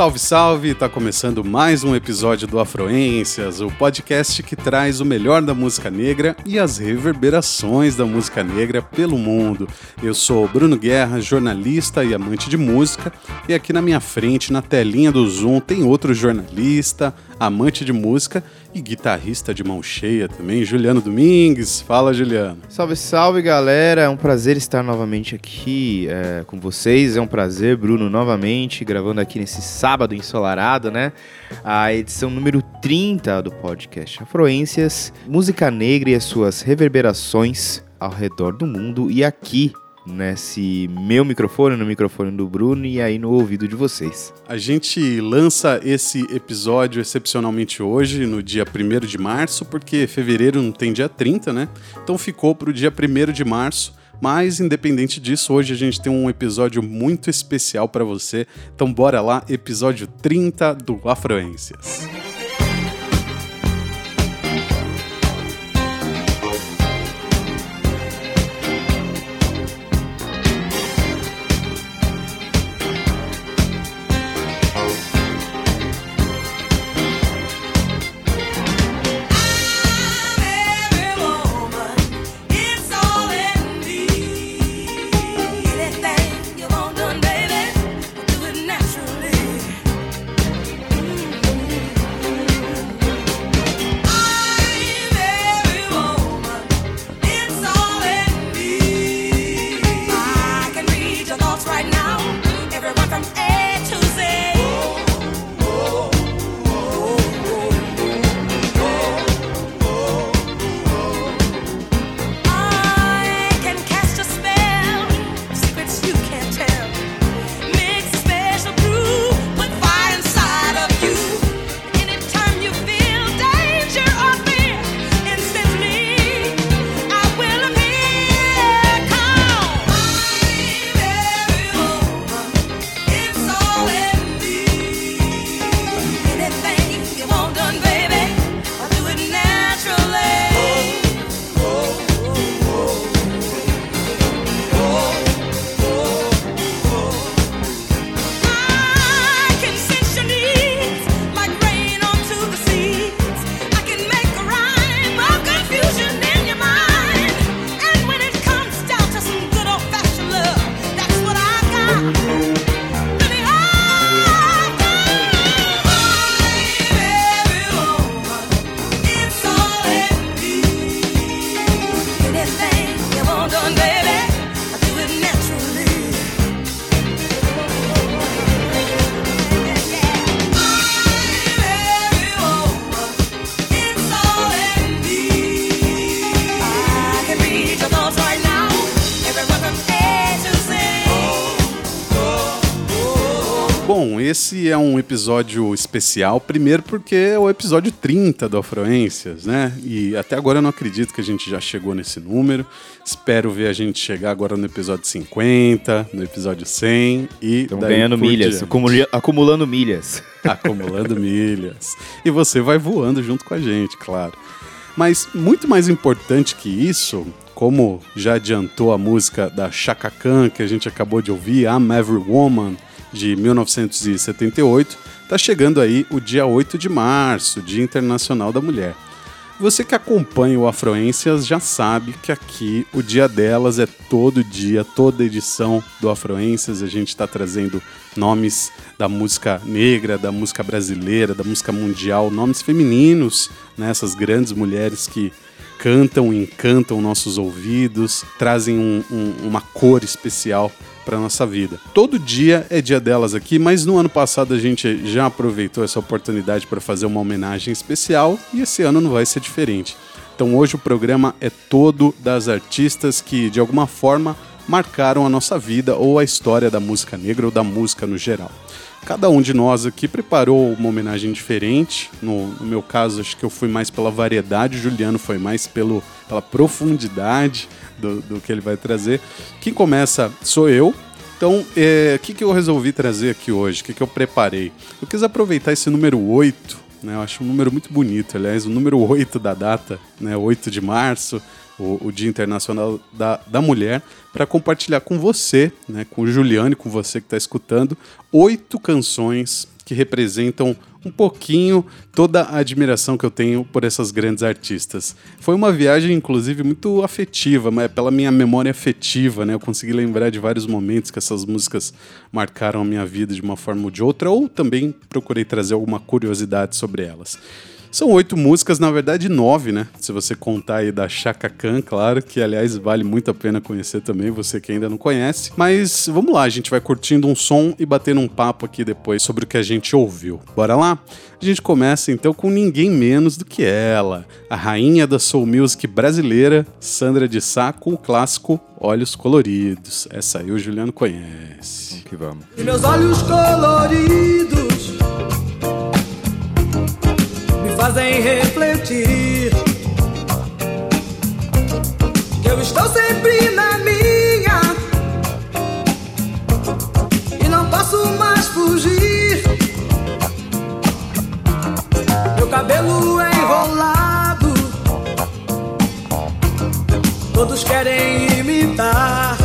Salve, salve! Tá começando mais um episódio do Afroências, o podcast que traz o melhor da música negra e as reverberações da música negra pelo mundo. Eu sou Bruno Guerra, jornalista e amante de música, e aqui na minha frente, na telinha do Zoom, tem outro jornalista, amante de música e guitarrista de mão cheia também, Juliano Domingues. Fala, Juliano. Salve, salve, galera. É um prazer estar novamente aqui é, com vocês. É um prazer, Bruno, novamente, gravando aqui nesse sábado ensolarado, né? A edição número 30 do podcast Afroências, música negra e as suas reverberações ao redor do mundo e aqui nesse meu microfone, no microfone do Bruno e aí no ouvido de vocês. A gente lança esse episódio excepcionalmente hoje, no dia 1 de março, porque fevereiro não tem dia 30, né? Então ficou para o dia 1 de março. Mas, independente disso, hoje a gente tem um episódio muito especial para você. Então, bora lá, episódio 30 do Esse é um episódio especial, primeiro porque é o episódio 30 do Afroências, né? E até agora eu não acredito que a gente já chegou nesse número. Espero ver a gente chegar agora no episódio 50, no episódio 100 e. Estamos ganhando milhas, acumulando milhas. Acumulando milhas. E você vai voando junto com a gente, claro. Mas muito mais importante que isso, como já adiantou a música da Chaka Khan que a gente acabou de ouvir, I'm Every Woman de 1978, está chegando aí o dia 8 de março, Dia Internacional da Mulher. Você que acompanha o Afroências já sabe que aqui o dia delas é todo dia, toda edição do Afroências. A gente está trazendo nomes da música negra, da música brasileira, da música mundial, nomes femininos, né? essas grandes mulheres que cantam, encantam nossos ouvidos, trazem um, um, uma cor especial para nossa vida. Todo dia é dia delas aqui, mas no ano passado a gente já aproveitou essa oportunidade para fazer uma homenagem especial e esse ano não vai ser diferente. Então hoje o programa é todo das artistas que de alguma forma marcaram a nossa vida ou a história da música negra ou da música no geral. Cada um de nós aqui preparou uma homenagem diferente. No, no, meu caso, acho que eu fui mais pela variedade, Juliano foi mais pelo, pela profundidade do, do que ele vai trazer. Quem começa sou eu. Então, o é, que, que eu resolvi trazer aqui hoje? O que, que eu preparei? Eu quis aproveitar esse número 8, né? Eu acho um número muito bonito, aliás, o número 8 da data, né? 8 de março, o, o Dia Internacional da, da Mulher, para compartilhar com você, né? com o Juliano e com você que está escutando, oito canções que representam um pouquinho toda a admiração que eu tenho por essas grandes artistas. Foi uma viagem, inclusive, muito afetiva, mas é pela minha memória afetiva, né? Eu consegui lembrar de vários momentos que essas músicas marcaram a minha vida de uma forma ou de outra, ou também procurei trazer alguma curiosidade sobre elas. São oito músicas, na verdade nove, né? Se você contar aí da Chaka Khan, claro, que aliás vale muito a pena conhecer também, você que ainda não conhece. Mas vamos lá, a gente vai curtindo um som e batendo um papo aqui depois sobre o que a gente ouviu. Bora lá? A gente começa então com ninguém menos do que ela, a rainha da soul music brasileira, Sandra de Sá, com o clássico Olhos Coloridos. Essa aí o Juliano conhece. Que vamos. E meus olhos coloridos fazem refletir. Que eu estou sempre na minha e não posso mais fugir. Meu cabelo é enrolado, todos querem imitar.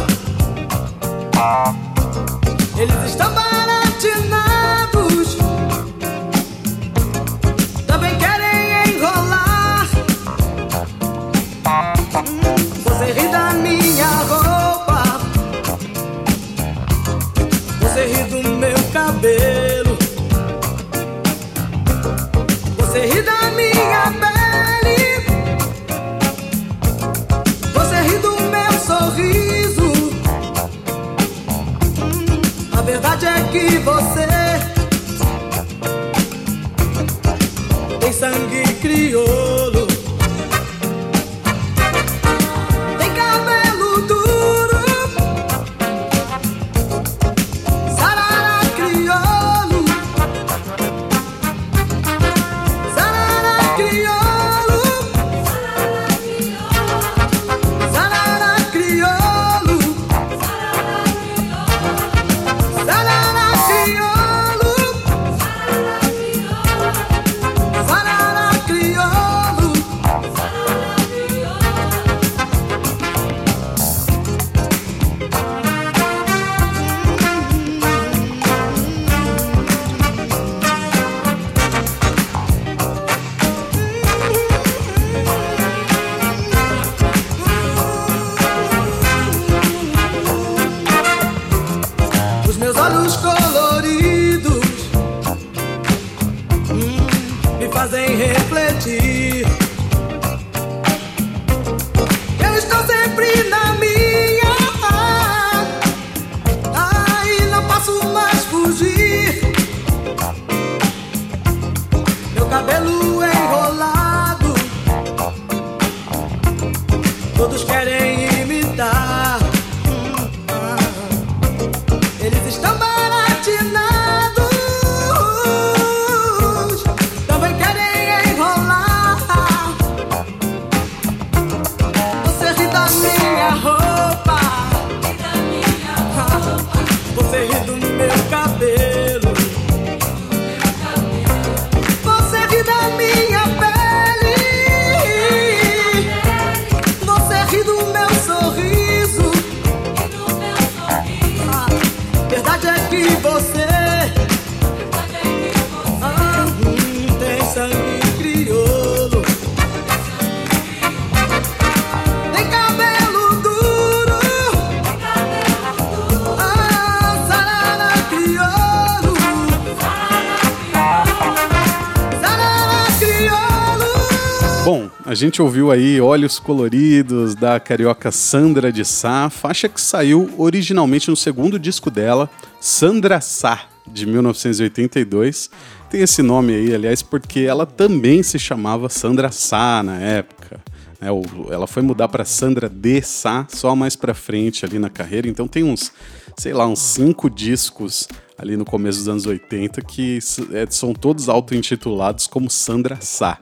Gente ouviu aí Olhos Coloridos da carioca Sandra de Sá, faixa que saiu originalmente no segundo disco dela, Sandra Sá, de 1982. Tem esse nome aí, aliás, porque ela também se chamava Sandra Sá na época. É, ela foi mudar para Sandra de Sá só mais para frente ali na carreira, então tem uns, sei lá, uns cinco discos ali no começo dos anos 80 que é, são todos auto-intitulados como Sandra Sá.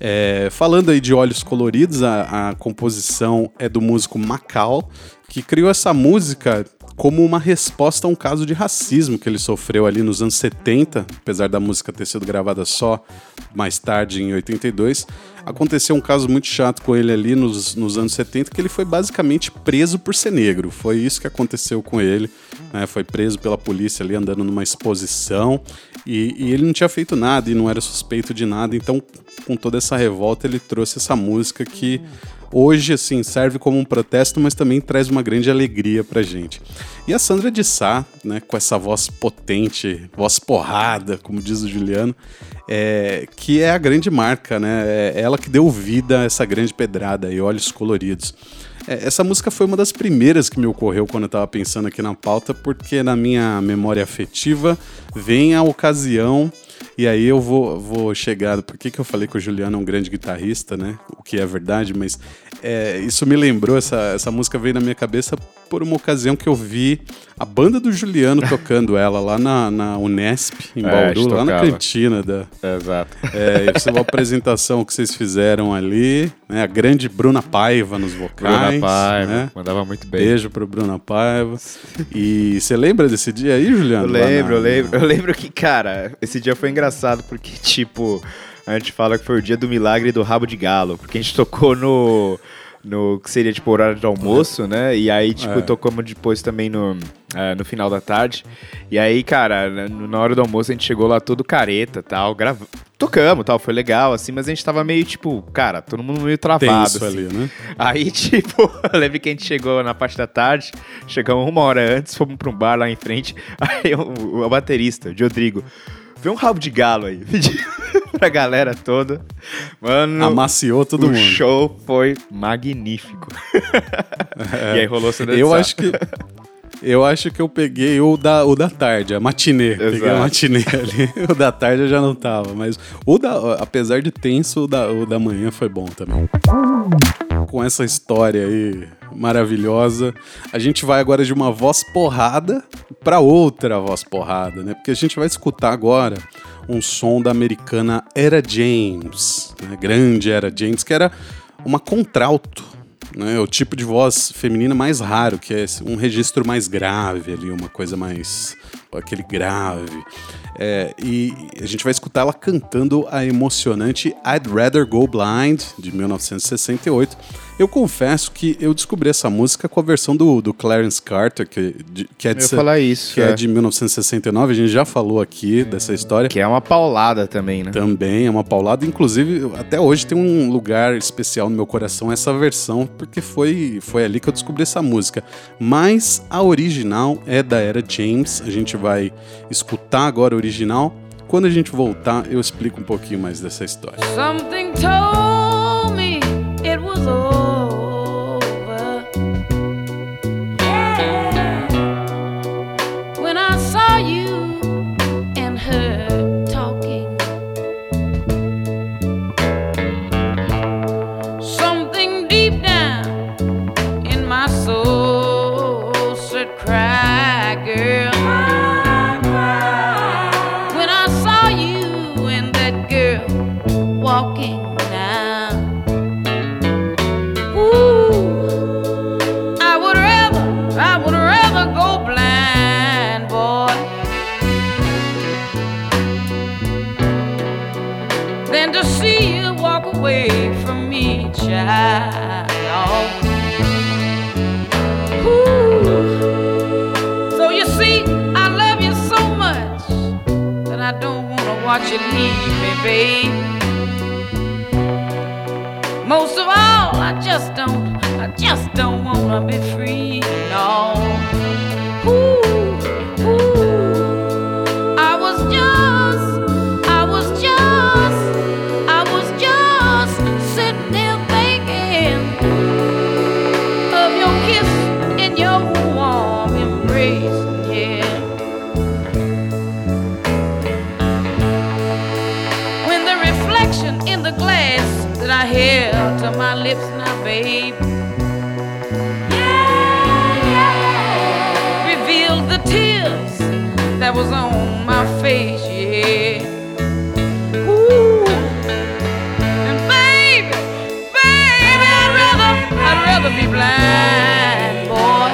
É, falando aí de Olhos Coloridos, a, a composição é do músico Macau, que criou essa música como uma resposta a um caso de racismo que ele sofreu ali nos anos 70, apesar da música ter sido gravada só mais tarde, em 82. Aconteceu um caso muito chato com ele ali nos, nos anos 70, que ele foi basicamente preso por ser negro. Foi isso que aconteceu com ele. Né? Foi preso pela polícia ali andando numa exposição e, e ele não tinha feito nada e não era suspeito de nada. Então, com toda essa revolta, ele trouxe essa música que hoje assim serve como um protesto, mas também traz uma grande alegria pra gente. E a Sandra de Sá, né, com essa voz potente, voz porrada, como diz o Juliano, é, que é a grande marca, né? É ela que deu vida a essa grande pedrada e olhos coloridos. É, essa música foi uma das primeiras que me ocorreu quando eu estava pensando aqui na pauta, porque na minha memória afetiva vem a ocasião e aí eu vou, vou chegar. Por que, que eu falei que o Juliano é um grande guitarrista, né? O que é verdade, mas é, isso me lembrou, essa, essa música veio na minha cabeça por uma ocasião que eu vi a banda do Juliano tocando ela lá na, na Unesp, em É, Bauru, lá na cantina da. Exato. É, isso é uma apresentação que vocês fizeram ali, né? A grande Bruna Paiva nos vocais. Bruna Paiva, né? mandava muito bem. Beijo pro Bruna Paiva. E você lembra desse dia aí, Juliano? Eu lembro, na- eu lembro. Eu lembro que, cara, esse dia foi engraçado porque, tipo, a gente fala que foi o dia do milagre do rabo de galo. Porque a gente tocou no. No que seria tipo horário de almoço, né? E aí, tipo, É. tocamos depois também no, é, no final da tarde. E aí, cara, na- na hora do almoço a gente chegou lá todo careta tal, grava... tocamos tal, foi legal, assim, mas a gente tava meio, tipo, cara, todo mundo meio travado. Tenso assim. ali, né? Aí, tipo, eu lembro que a gente chegou na parte da tarde, chegamos uma hora antes, fomos pra um bar lá em frente. Aí o, o baterista, o Rodrigo, vê um rabo de galo aí. Pra galera toda. Mano, Amaciou todo o mundo. show foi magnífico. E aí rolou de Eu acho que. Eu acho que eu peguei o da, o da tarde, a matinê. Peguei a Exato. matinê ali. O da tarde eu já não tava. Mas o da, apesar de tenso, o da, o da manhã foi bom também. Com essa história aí maravilhosa, a gente vai agora de uma voz porrada para outra voz porrada, né? Porque a gente vai escutar agora um som da americana Era James, né? grande Era James, que era uma contralto né, o tipo de voz feminina mais raro, que é um registro mais grave ali, uma coisa mais. aquele grave. É, e a gente vai escutar ela cantando a emocionante I'd Rather Go Blind, de 1968. Eu confesso que eu descobri essa música com a versão do, do Clarence Carter, que, de- que é de, Eu ia falar isso, que é é. de 1969. A gente já falou aqui dessa história. Que é uma paulada também, né? Também é uma paulada. Inclusive, até hoje tem um lugar especial no meu coração essa versão, porque foi, foi ali que eu descobri essa música. Mas a original é da era James. A gente vai escutar agora a original. Quando a gente voltar, eu explico um pouquinho mais dessa história. Something told just don't, I just don't wanna be free, no. Ooh, ooh. I was just, I was just, I was just sitting there thinking of your kiss and your warm embrace, yeah. When the reflection in the glass that I held to my lips babe, the tears that was on my face, yeah. Ooh. And baby, baby, I'd rather, I'd rather be blind, boy.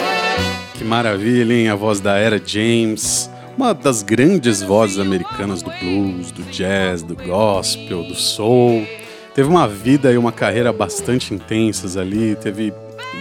Que maravilha, hein? A voz da Era James, uma das grandes vozes americanas do blues, do jazz, do gospel, do soul. Teve uma vida e uma carreira bastante intensas ali, teve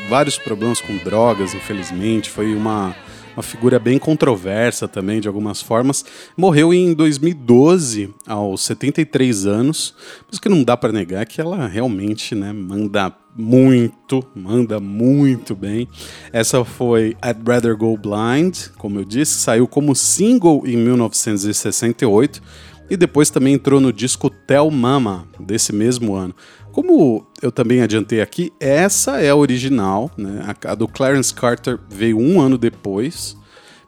vários problemas com drogas, infelizmente. Foi uma, uma figura bem controversa também, de algumas formas. Morreu em 2012, aos 73 anos, mas que não dá para negar que ela realmente né, manda muito, manda muito bem. Essa foi I'd Rather Go Blind, como eu disse, saiu como single em 1968 e depois também entrou no disco Tell Mama desse mesmo ano. Como eu também adiantei aqui, essa é a original, né? a do Clarence Carter veio um ano depois.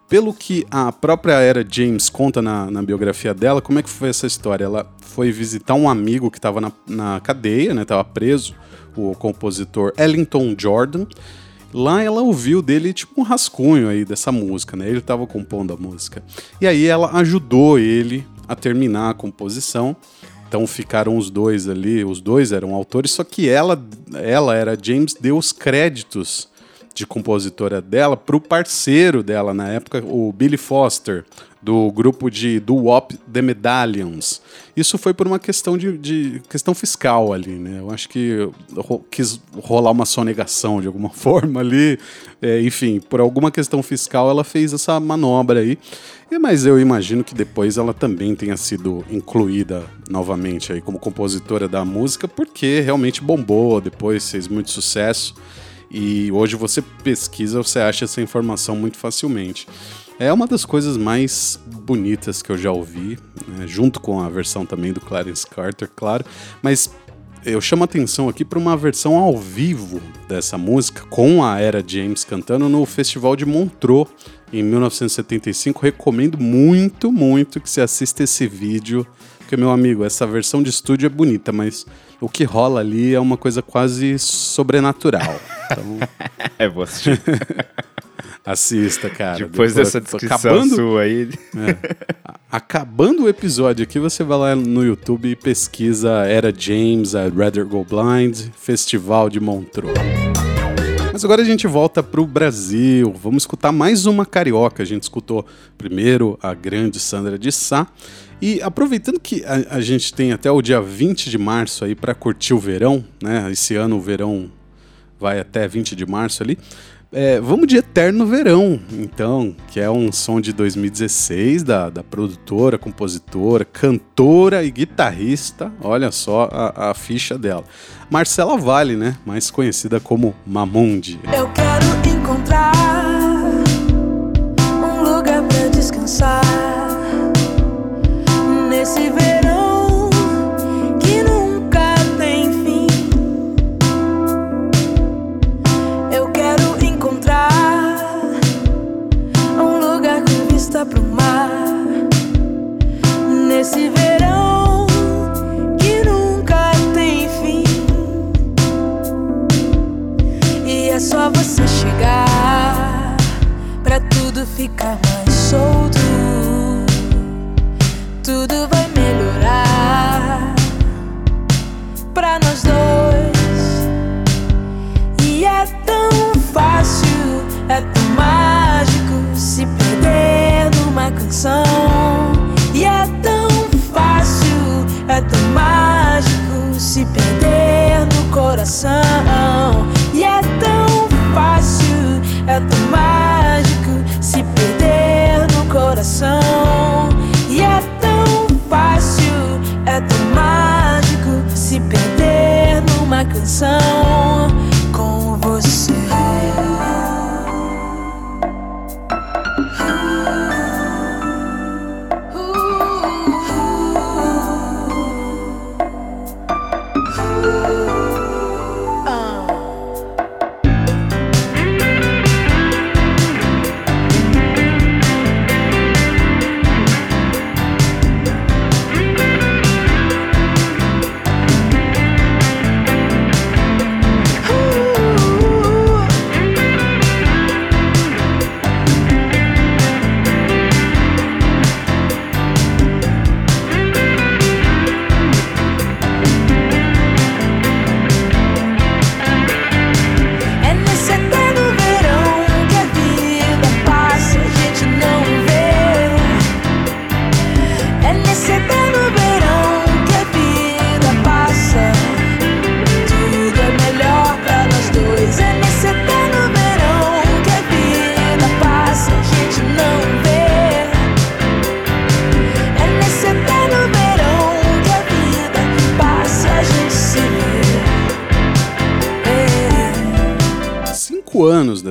Pelo que a própria Era James conta na, na, biografia dela, como é que foi essa história? Ela foi visitar um amigo que estava na, na, cadeia, né? Preso, o compositor Ellington Jordan. Lá ela ouviu dele tipo um rascunho aí dessa música, né? Ele estava compondo a música. E aí ela ajudou ele a terminar a composição. Então ficaram os dois ali, os dois eram autores, só que ela, ela era James, deu os créditos de compositora dela para o parceiro dela na época, o Billy Foster, do grupo de do Wop The Medallions. Isso foi por uma questão de, de, questão fiscal ali, né? Eu acho que ro, quis rolar uma sonegação de alguma forma ali. É, enfim, por alguma questão fiscal ela fez essa manobra aí. E, mas eu imagino que depois ela também tenha sido incluída novamente aí como compositora da música, porque realmente bombou, depois fez muito sucesso. E hoje você pesquisa, você acha essa informação muito facilmente. É uma das coisas mais bonitas que eu já ouvi, né, junto com a versão também do Clarence Carter, claro. Mas eu chamo atenção aqui para uma versão ao vivo dessa música, com a Era James cantando no Festival de Montreux em 1975. Recomendo muito, muito que você assista esse vídeo, porque, meu amigo, essa versão de estúdio é bonita, mas o que rola ali é uma coisa quase sobrenatural. Então... é, assistir. Assista, cara. Depois, Depois dessa descrição acabando, sua aí. É, acabando o episódio aqui, você vai lá no YouTube e pesquisa Era James, I'd Rather Go Blind, Festival de Montreux. Mas agora a gente volta para o Brasil. Vamos escutar mais uma carioca. A gente escutou primeiro a grande Sandra de Sá. E aproveitando que a, a gente tem até o dia 20 de março aí para curtir o verão, né? Esse ano o verão vai até 20 de março ali. É, vamos de Eterno Verão, então, que é um som de 2016 da, da produtora, compositora, cantora e guitarrista. Olha só a, a ficha dela. Marcela Vale, né? Mais conhecida como Mamundi. Eu quero encontrar um lugar pra descansar nesse verão. Nesse verão que nunca tem fim. E é só você chegar pra tudo ficar mais solto. Tudo vai melhorar pra nós dois. E é tão fácil, é tão mágico se perder numa canção. Se perder no coração. E é tão fácil, é tão mágico se perder no coração. E é tão fácil, é tão mágico se perder numa canção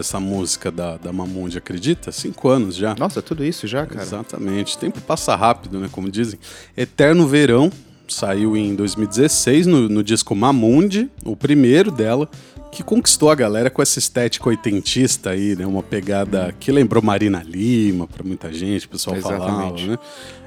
dessa música da, da Mamundi, acredita? Cinco anos já. Nossa, tudo isso já, cara? Exatamente. Tempo passa rápido, né? Como dizem. Eterno Verão saiu em 2016 no, no disco Mamundi, o primeiro dela, que conquistou a galera com essa estética oitentista aí, né? Uma pegada que lembrou Marina Lima para muita gente, o pessoal falava, né?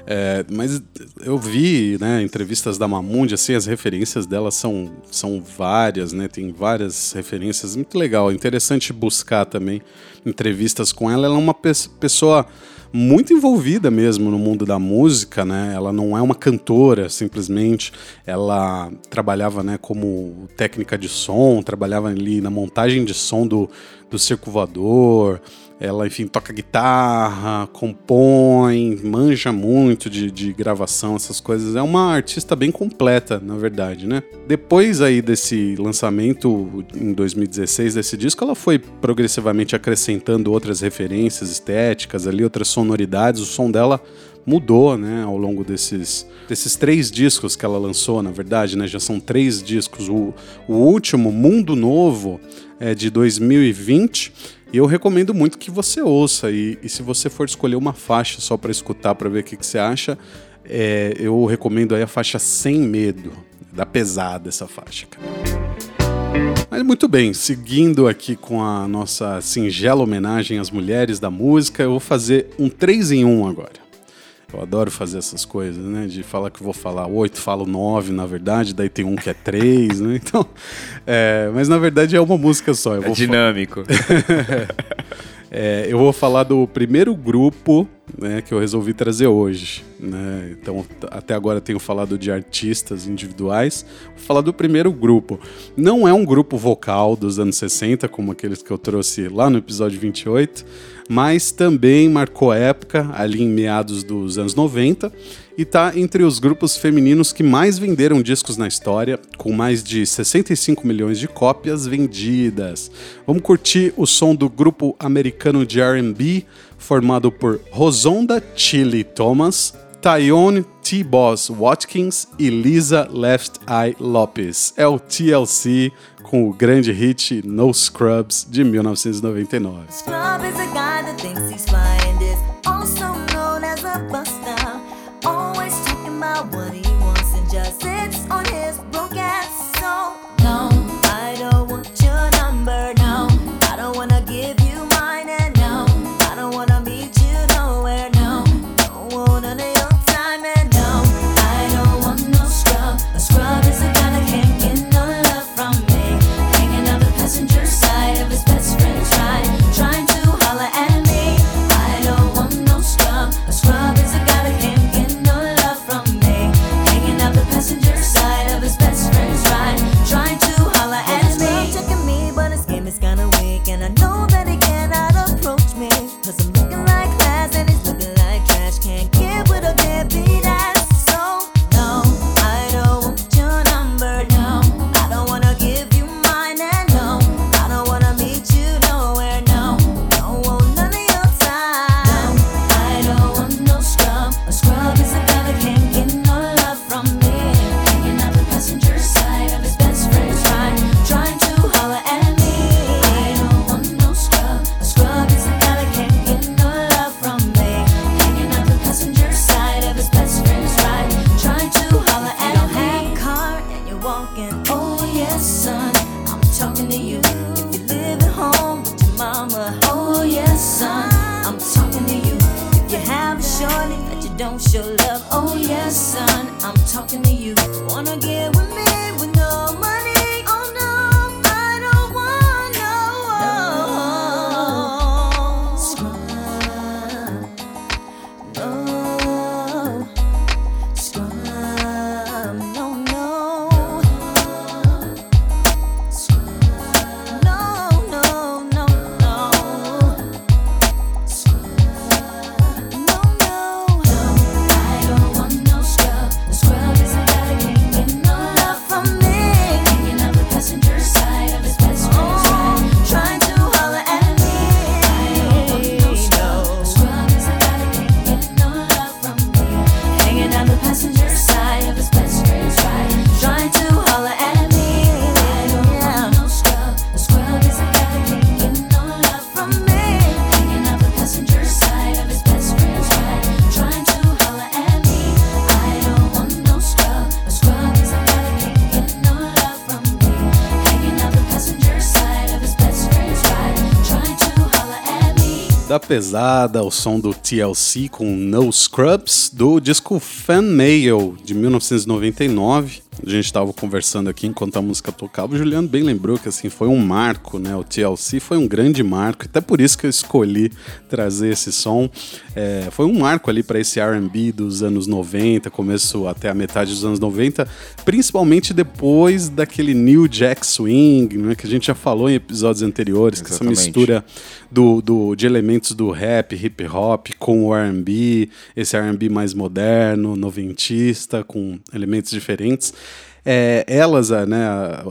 É, mas eu vi, né, entrevistas da Mamundi, assim, as referências dela são, são várias, né? Tem várias referências, muito legal. É interessante buscar também entrevistas com ela. Ela é uma pe- pessoa muito envolvida mesmo no mundo da música, né? Ela não é uma cantora simplesmente. Ela trabalhava, né, como técnica de som, trabalhava ali na montagem de som do, do circo voador. Ela, enfim, toca guitarra, compõe, manja muito de, de gravação, essas coisas. É uma artista bem completa, na verdade, né? Depois aí desse lançamento, em 2016, desse disco, ela foi progressivamente acrescentando outras referências estéticas ali, outras sonoridades. O som dela mudou, né, ao longo desses, desses três discos que ela lançou, na verdade, né, já são três discos. O, o último, Mundo Novo, é de 2020, e eu recomendo muito que você ouça. E, e se você for escolher uma faixa só para escutar, para ver o que, que você acha, é, eu recomendo aí a faixa Sem Medo. Dá pesada essa faixa, cara. Mas muito bem, seguindo aqui com a nossa singela homenagem às mulheres da música, eu vou fazer um 3 em 1 agora. Eu adoro fazer essas coisas, né? De falar que vou falar oito, falo nove, na verdade, daí tem um que é três, né? Então, é, mas na verdade é uma música só. É dinâmico. é, eu vou falar do primeiro grupo né, que eu resolvi trazer hoje. Né? Então, até agora tenho falado de artistas individuais. Vou falar do primeiro grupo. Não é um grupo vocal dos anos 60, como aqueles que eu trouxe lá no episódio 28, mas também marcou época, ali em meados dos anos 90, e está entre os grupos femininos que mais venderam discos na história, com mais de 65 milhões de cópias vendidas. Vamos curtir o som do grupo americano de R&B, formado por Rosonda Chili Thomas, Tyone T. Boss Watkins e Lisa Left Eye Lopes. É o TLC com o grande hit No Scrubs de 1999. Scrub pesada, o som do TLC com No Scrubs, do disco Fan Mail de 1999. A gente estava conversando aqui enquanto a música tocava. O Juliano bem lembrou que assim foi um marco, né? O TLC foi um grande marco, até por isso que eu escolhi trazer esse som. É, foi um marco ali para esse R&B dos anos 90, começo até a metade dos anos 90, principalmente depois daquele New Jack Swing, né? Que a gente já falou em episódios anteriores, que essa Exatamente. mistura do, do, de elementos do rap, hip hop com o R&B, esse R&B mais moderno, noventista, com elementos diferentes. É, elas, a, né,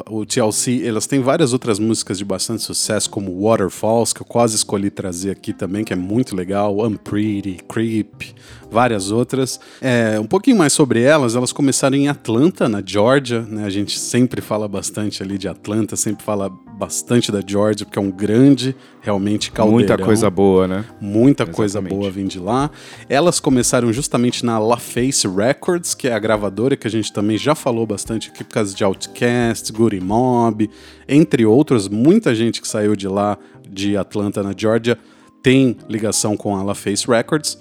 o TLC, elas têm várias outras músicas de bastante sucesso, como Waterfalls, que eu quase escolhi trazer aqui também, que é muito legal, Unpretty, Creep, várias outras. É, um pouquinho mais sobre elas, elas começaram em Atlanta, na Georgia, né, a gente sempre fala bastante ali de Atlanta, sempre fala bastante da Georgia, porque é um grande, realmente, caldeirão. Muita coisa boa, né? Muita coisa Exatamente. boa vem de lá. Elas começaram justamente na LaFace Records, que é a gravadora que a gente também já falou bastante aqui por causa de Outkast, Goody Mob, entre outros. Muita gente que saiu de lá, de Atlanta, na Georgia, tem ligação com a LaFace Records.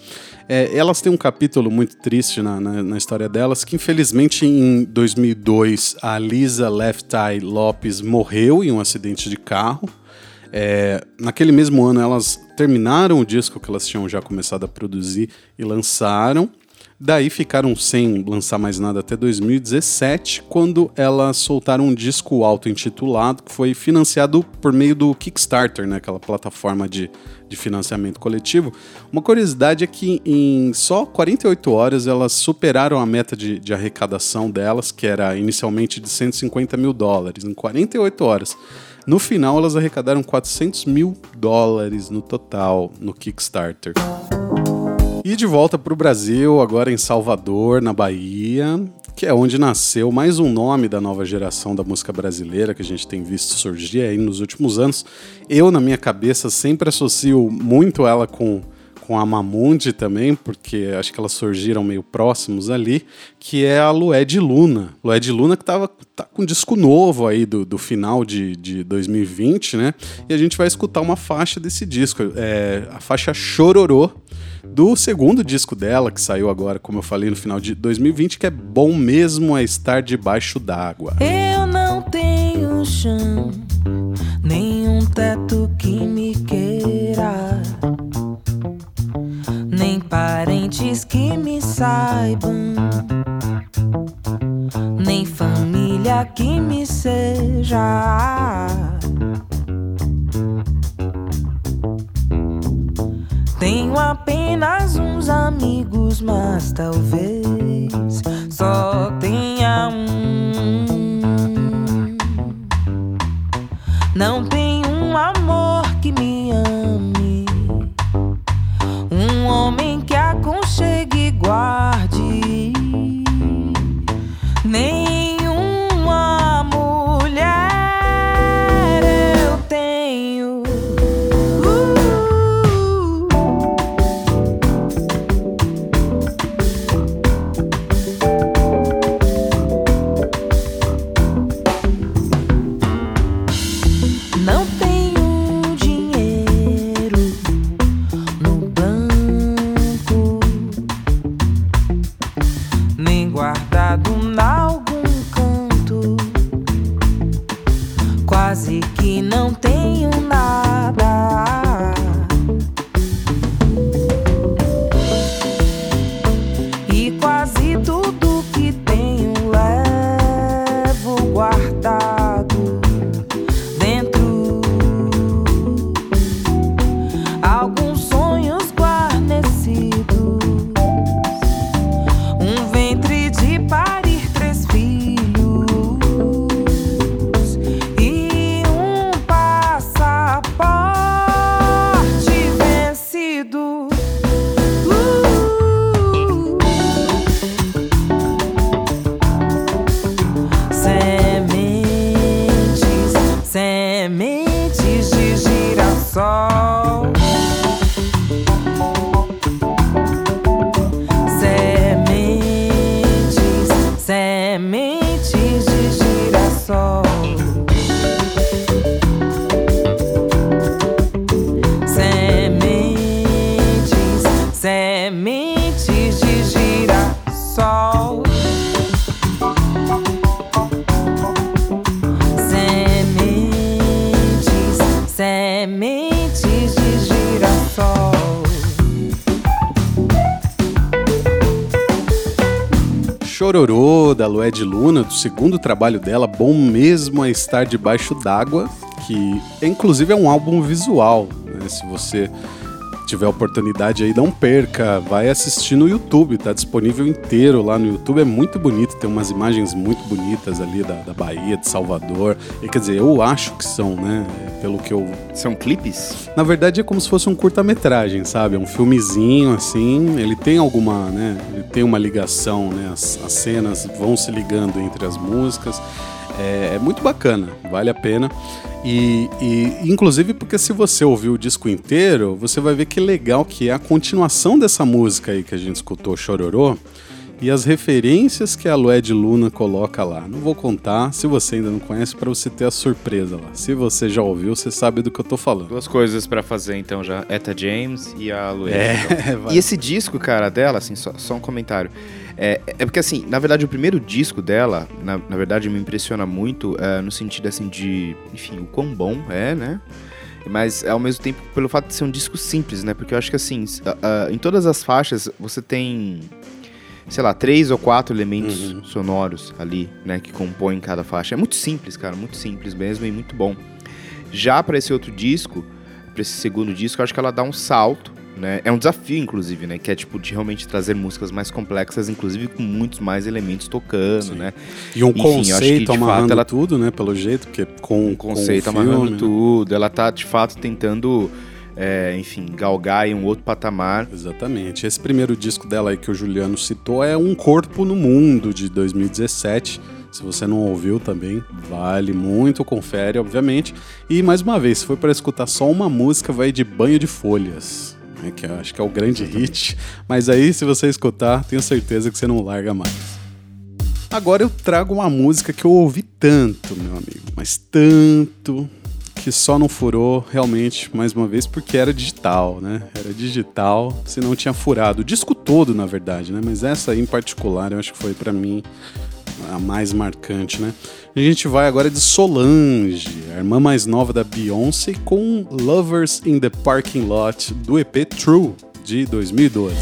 É, elas têm um capítulo muito triste na, na, na história delas, que infelizmente em 2002 a Lisa Left Eye Lopes morreu em um acidente de carro. É, naquele mesmo ano, elas terminaram o disco que elas tinham já começado a produzir e lançaram. Daí ficaram sem lançar mais nada até 2017, quando elas soltaram um disco auto-intitulado que foi financiado por meio do Kickstarter, né, aquela plataforma de, de financiamento coletivo. Uma curiosidade é que em só 48 horas elas superaram a meta de, de arrecadação delas, que era inicialmente de 150 mil dólares. Em 48 horas. No final, elas arrecadaram 400 mil dólares no total no Kickstarter. E de volta para o Brasil, agora em Salvador, na Bahia, que é onde nasceu mais um nome da nova geração da música brasileira que a gente tem visto surgir aí nos últimos anos. Eu, na minha cabeça, sempre associo muito ela com, com a Mamundi também, porque acho que elas surgiram meio próximos ali, que é a Lué de Luna. Lué de Luna que tava, tá com um disco novo aí do, do final de, de 2020, né? E a gente vai escutar uma faixa desse disco, é a faixa Chororô, do segundo disco dela, que saiu agora, como eu falei, no final de 2020, que é bom mesmo é estar debaixo d'água. Eu não tenho chão, nenhum teto que me queira, nem parentes que me saibam, nem família que me seja. Tenho apenas uns amigos, mas talvez só tenha um. Não tenho um amor que me ame, um homem que aconchegue e guarde, nenhuma Chororô, da Lued Luna, do segundo trabalho dela, Bom Mesmo é Estar Debaixo d'Água, que inclusive é um álbum visual, né? Se você tiver oportunidade aí, não perca, vai assistir no YouTube, tá disponível inteiro lá no YouTube, é muito bonito, tem umas imagens muito bonitas ali da, da Bahia, de Salvador, e quer dizer, eu acho que são, né, pelo que eu... São clipes? Na verdade é como se fosse um curta-metragem, sabe, é um filmezinho assim, ele tem alguma, né, ele tem uma ligação, né, as, as cenas vão se ligando entre as músicas, é, é muito bacana, vale a pena. E, e, inclusive porque se você ouvir o disco inteiro, você vai ver que legal que é a continuação dessa música aí que a gente escutou, Chororô, e as referências que a Lued Luna coloca lá. Não vou contar, se você ainda não conhece, para você ter a surpresa lá. Se você já ouviu, você sabe do que eu tô falando. Duas coisas pra fazer então já, Eta James e a Lued. É, vai. E esse disco, cara, dela, assim, só, só um comentário. É, é porque, assim, na verdade, o primeiro disco dela, na, na verdade, me impressiona muito é, no sentido, assim, de, enfim, o quão bom é, né? Mas, ao mesmo tempo, pelo fato de ser um disco simples, né? Porque eu acho que, assim, a- a- em todas as faixas, você tem, sei lá, três ou quatro elementos Uhum. sonoros ali, né? Que compõem cada faixa. É muito simples, cara, muito simples mesmo e muito bom. Já pra esse outro disco, pra esse segundo disco, eu acho que ela dá um salto, né? É um desafio, inclusive, né? Que é, tipo, de realmente trazer músicas mais complexas, inclusive com muitos mais elementos tocando, Sim. né? E um Enfim, acho que, conceito de fato, amarrando ela- tudo, né? Pelo jeito, porque com Um conceito com o amarrando né? tudo. Ela tá, de fato, tentando, é, enfim, galgar em um outro patamar. Exatamente. Esse primeiro disco dela aí que o Juliano citou é Um Corpo no Mundo, de 2017. Se você não ouviu também, vale muito, confere, obviamente. E mais uma vez, se for para escutar só uma música, vai de Banho de Folhas, né, que eu acho que é o grande hit. Mas aí, se você escutar, tenho certeza que você não larga mais. Agora eu trago uma música que eu ouvi tanto, meu amigo, mas tanto que só não furou realmente, mais uma vez, porque era digital, né? Era digital, se não tinha furado. O disco todo, na verdade, né? Mas essa aí em particular, eu acho que foi pra mim a mais marcante, né? A gente vai agora de Solange, a irmã mais nova da Beyoncé, com Lovers in the Parking Lot do EP True de 2012.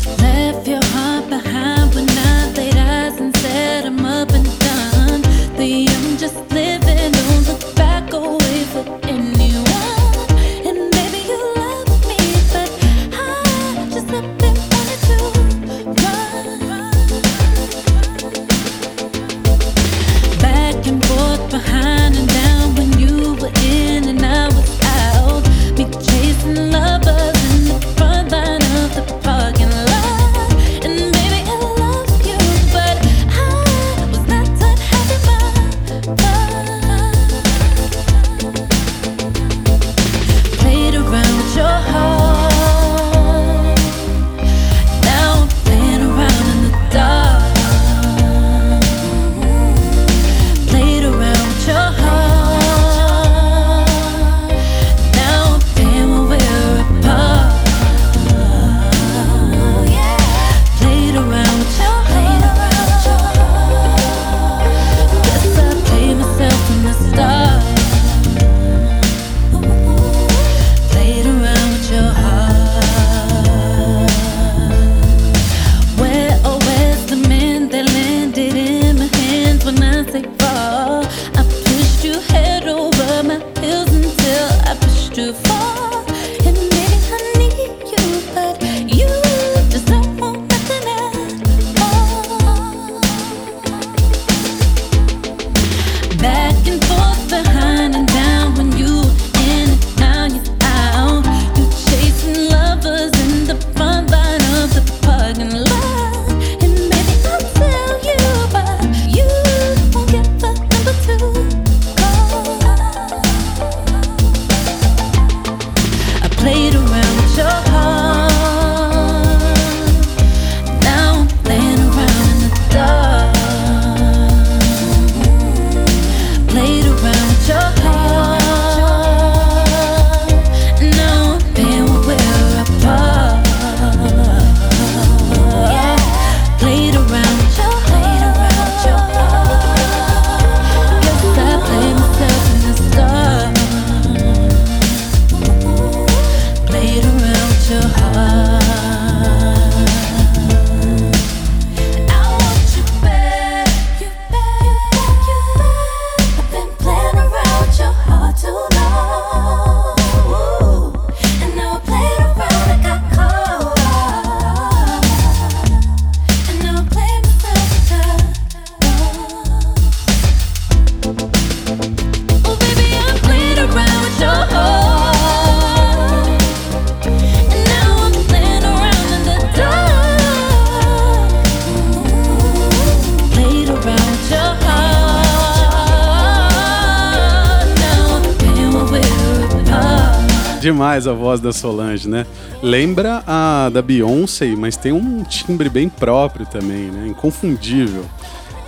Demais a voz da Solange, né? Lembra a da Beyoncé, mas tem um timbre bem próprio também, né? Inconfundível.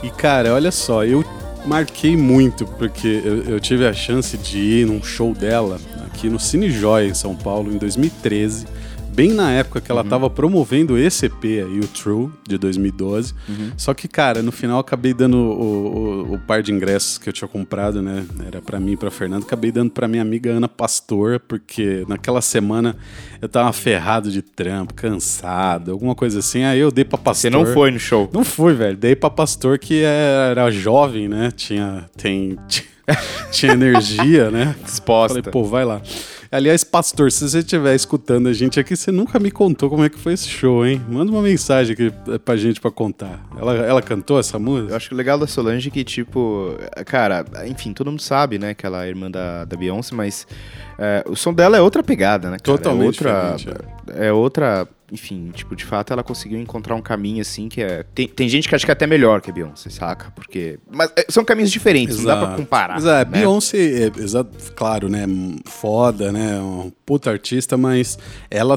E cara, olha só, eu marquei muito porque eu, eu tive a chance de ir num show dela aqui no Cine Joy em São Paulo em 2013 bem na época que ela tava promovendo esse EP aí, o True, de 2012. Só que, cara, no final acabei dando o, o- o par de ingressos que eu tinha comprado, né? Era pra mim e pra Fernanda. Acabei dando pra minha amiga Ana Pastor, porque naquela semana eu tava ferrado de trampo, cansado, alguma coisa assim. Aí eu dei pra Pastor. Você não foi no show. Não fui, velho. Dei pra pastor que era jovem, né? Tinha, tem, tinha energia, né? Disposta. Falei, pô, vai lá. Aliás, pastor, se você estiver escutando a gente aqui, você nunca me contou como é que foi esse show, hein? Manda uma mensagem aqui pra gente pra contar. Ela, ela cantou essa música? Eu acho que o legal da Solange é que, tipo, cara, enfim, todo mundo sabe, né, que ela é irmã da, da Beyoncé, mas é, o som dela é outra pegada, né, cara? Totalmente é outra, diferente, é outra, enfim, tipo, de fato ela conseguiu encontrar um caminho, assim, que é... Tem, tem gente que acha que é até melhor que a Beyoncé, saca? Porque... Mas é, são caminhos diferentes, não dá pra Exato. comparar. Mas é, né? Beyoncé, é, exato, claro, né? Foda, né? Um puta artista, mas ela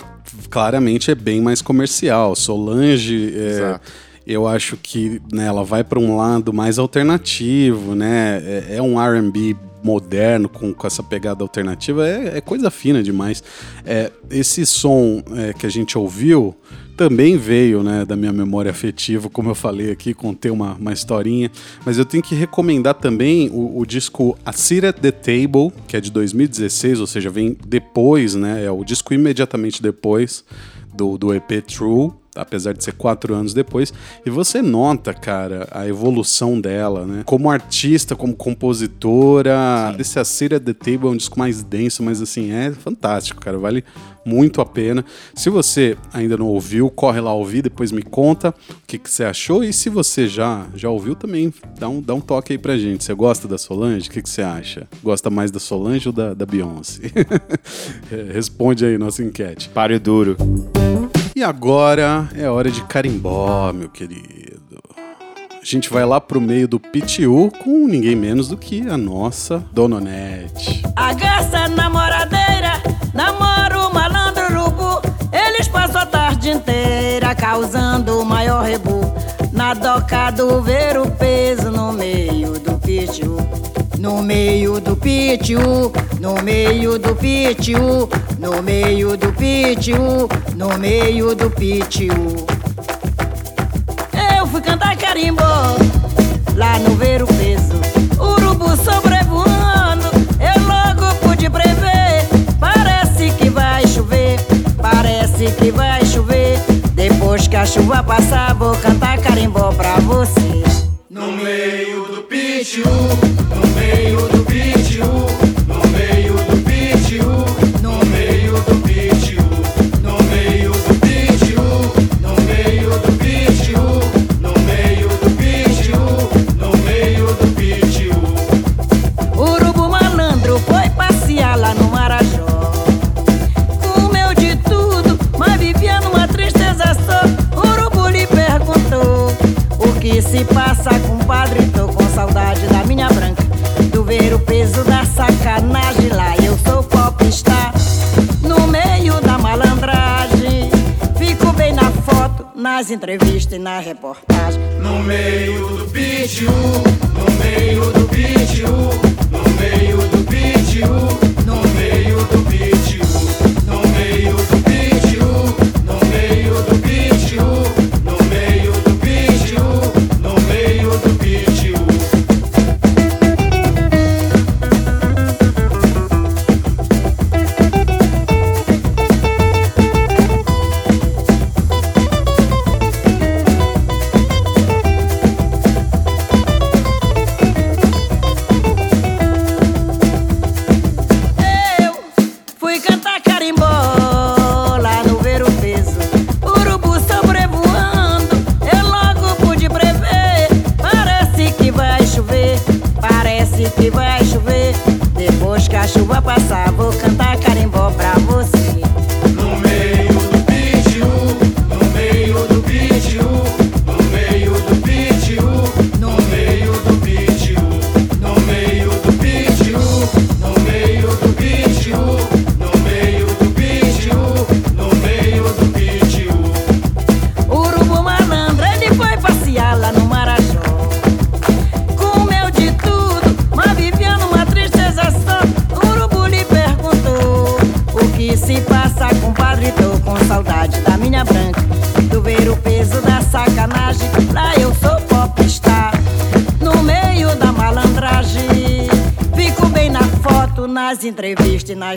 claramente é bem mais comercial. Solange, é, Exato. eu acho que né, ela vai para um lado mais alternativo, né? É, é um R&B moderno com, com essa pegada alternativa é, é coisa fina demais. É, esse som é, que a gente ouviu também veio né, da minha memória afetiva, como eu falei aqui, contei uma, uma historinha. Mas eu tenho que recomendar também o, o disco A Seat at the Table, que é de 2016, ou seja, vem depois, né? É o disco imediatamente depois do, do EP True. Apesar de ser quatro anos depois, e você nota, cara, a evolução dela, né? Como artista, como compositora. Esse A at the Table é um disco mais denso, mas assim, é fantástico, cara. Vale muito a pena. Se você ainda não ouviu, corre lá ouvir, depois me conta o que, que você achou. E se você já, já ouviu também, dá um, dá um toque aí pra gente. Você gosta da Solange? O que, que você acha? Gosta mais da Solange ou da, da Beyoncé? Responde aí nossa enquete. Páreo duro. E agora é hora de carimbó, meu querido. A gente vai lá pro meio do PTU com ninguém menos do que a nossa Dona Onete. Agaça namoradeira, namora o malandro urubu. Eles passam a tarde inteira causando o maior rebu. Na doca do ver o peso no meio do pitiu. No meio do pitiu, no meio do pitiu, no meio do pitiu, no meio do pitiu. Eu fui cantar carimbó lá no ver o peso. Urubu sobrevoando, eu logo pude prever. Parece que vai chover, parece que vai chover. Depois que a chuva passar, vou cantar carimbó pra você. No meio do pitiu, no meio do pitiu, Se passa, compadre? Tô com saudade da minha branca. Do ver o peso da sacanagem lá. Eu sou popstar no meio da malandragem. Fico bem na foto, nas entrevistas e na reportagem. No meio do pitiu, no meio do pitiu, no meio do pitiu, no meio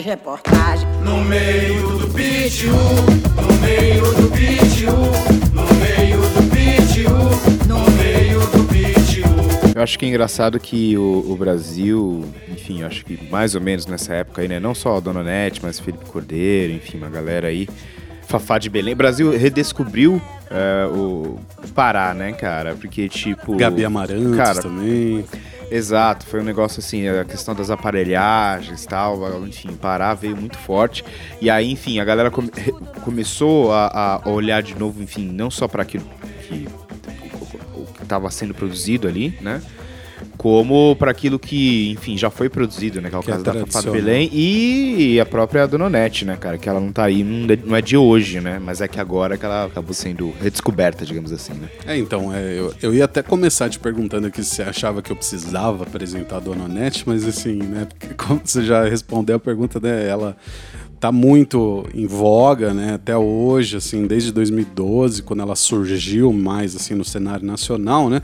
reportagens. No meio do pitiu, no meio do pitiu, no meio do pitiu, no meio do pitiu. Eu acho que é engraçado que o, o Brasil, enfim, eu acho que mais ou menos nessa época aí, né? Não só a Dona Nete, mas Felipe Cordeiro, enfim, uma galera aí. Fafá de Belém. O Brasil redescobriu é, o Pará, né, cara? Porque, tipo. Gabi Amarantos cara, também. Exato, foi um negócio assim, a questão das aparelhagens tal, enfim, Pará veio muito forte. E aí, enfim, a galera come- começou a, a olhar de novo, enfim, não só para aquilo que estava sendo produzido ali, né? Como para aquilo que, enfim, já foi produzido, né? Que é o Que é caso da Fafá do. Belém e a própria Dona Onete, né, cara? Que ela não tá aí, não é- é de hoje, né? Mas é que agora que ela acabou sendo redescoberta, digamos assim, né? É, então, é, eu, eu ia até começar te perguntando aqui se você achava que eu precisava apresentar a Dona Onete, mas assim, né, porque como você já respondeu a pergunta, né, ela tá muito em voga, né, até hoje, assim, desde 2012, quando ela surgiu mais, assim, no cenário nacional, né,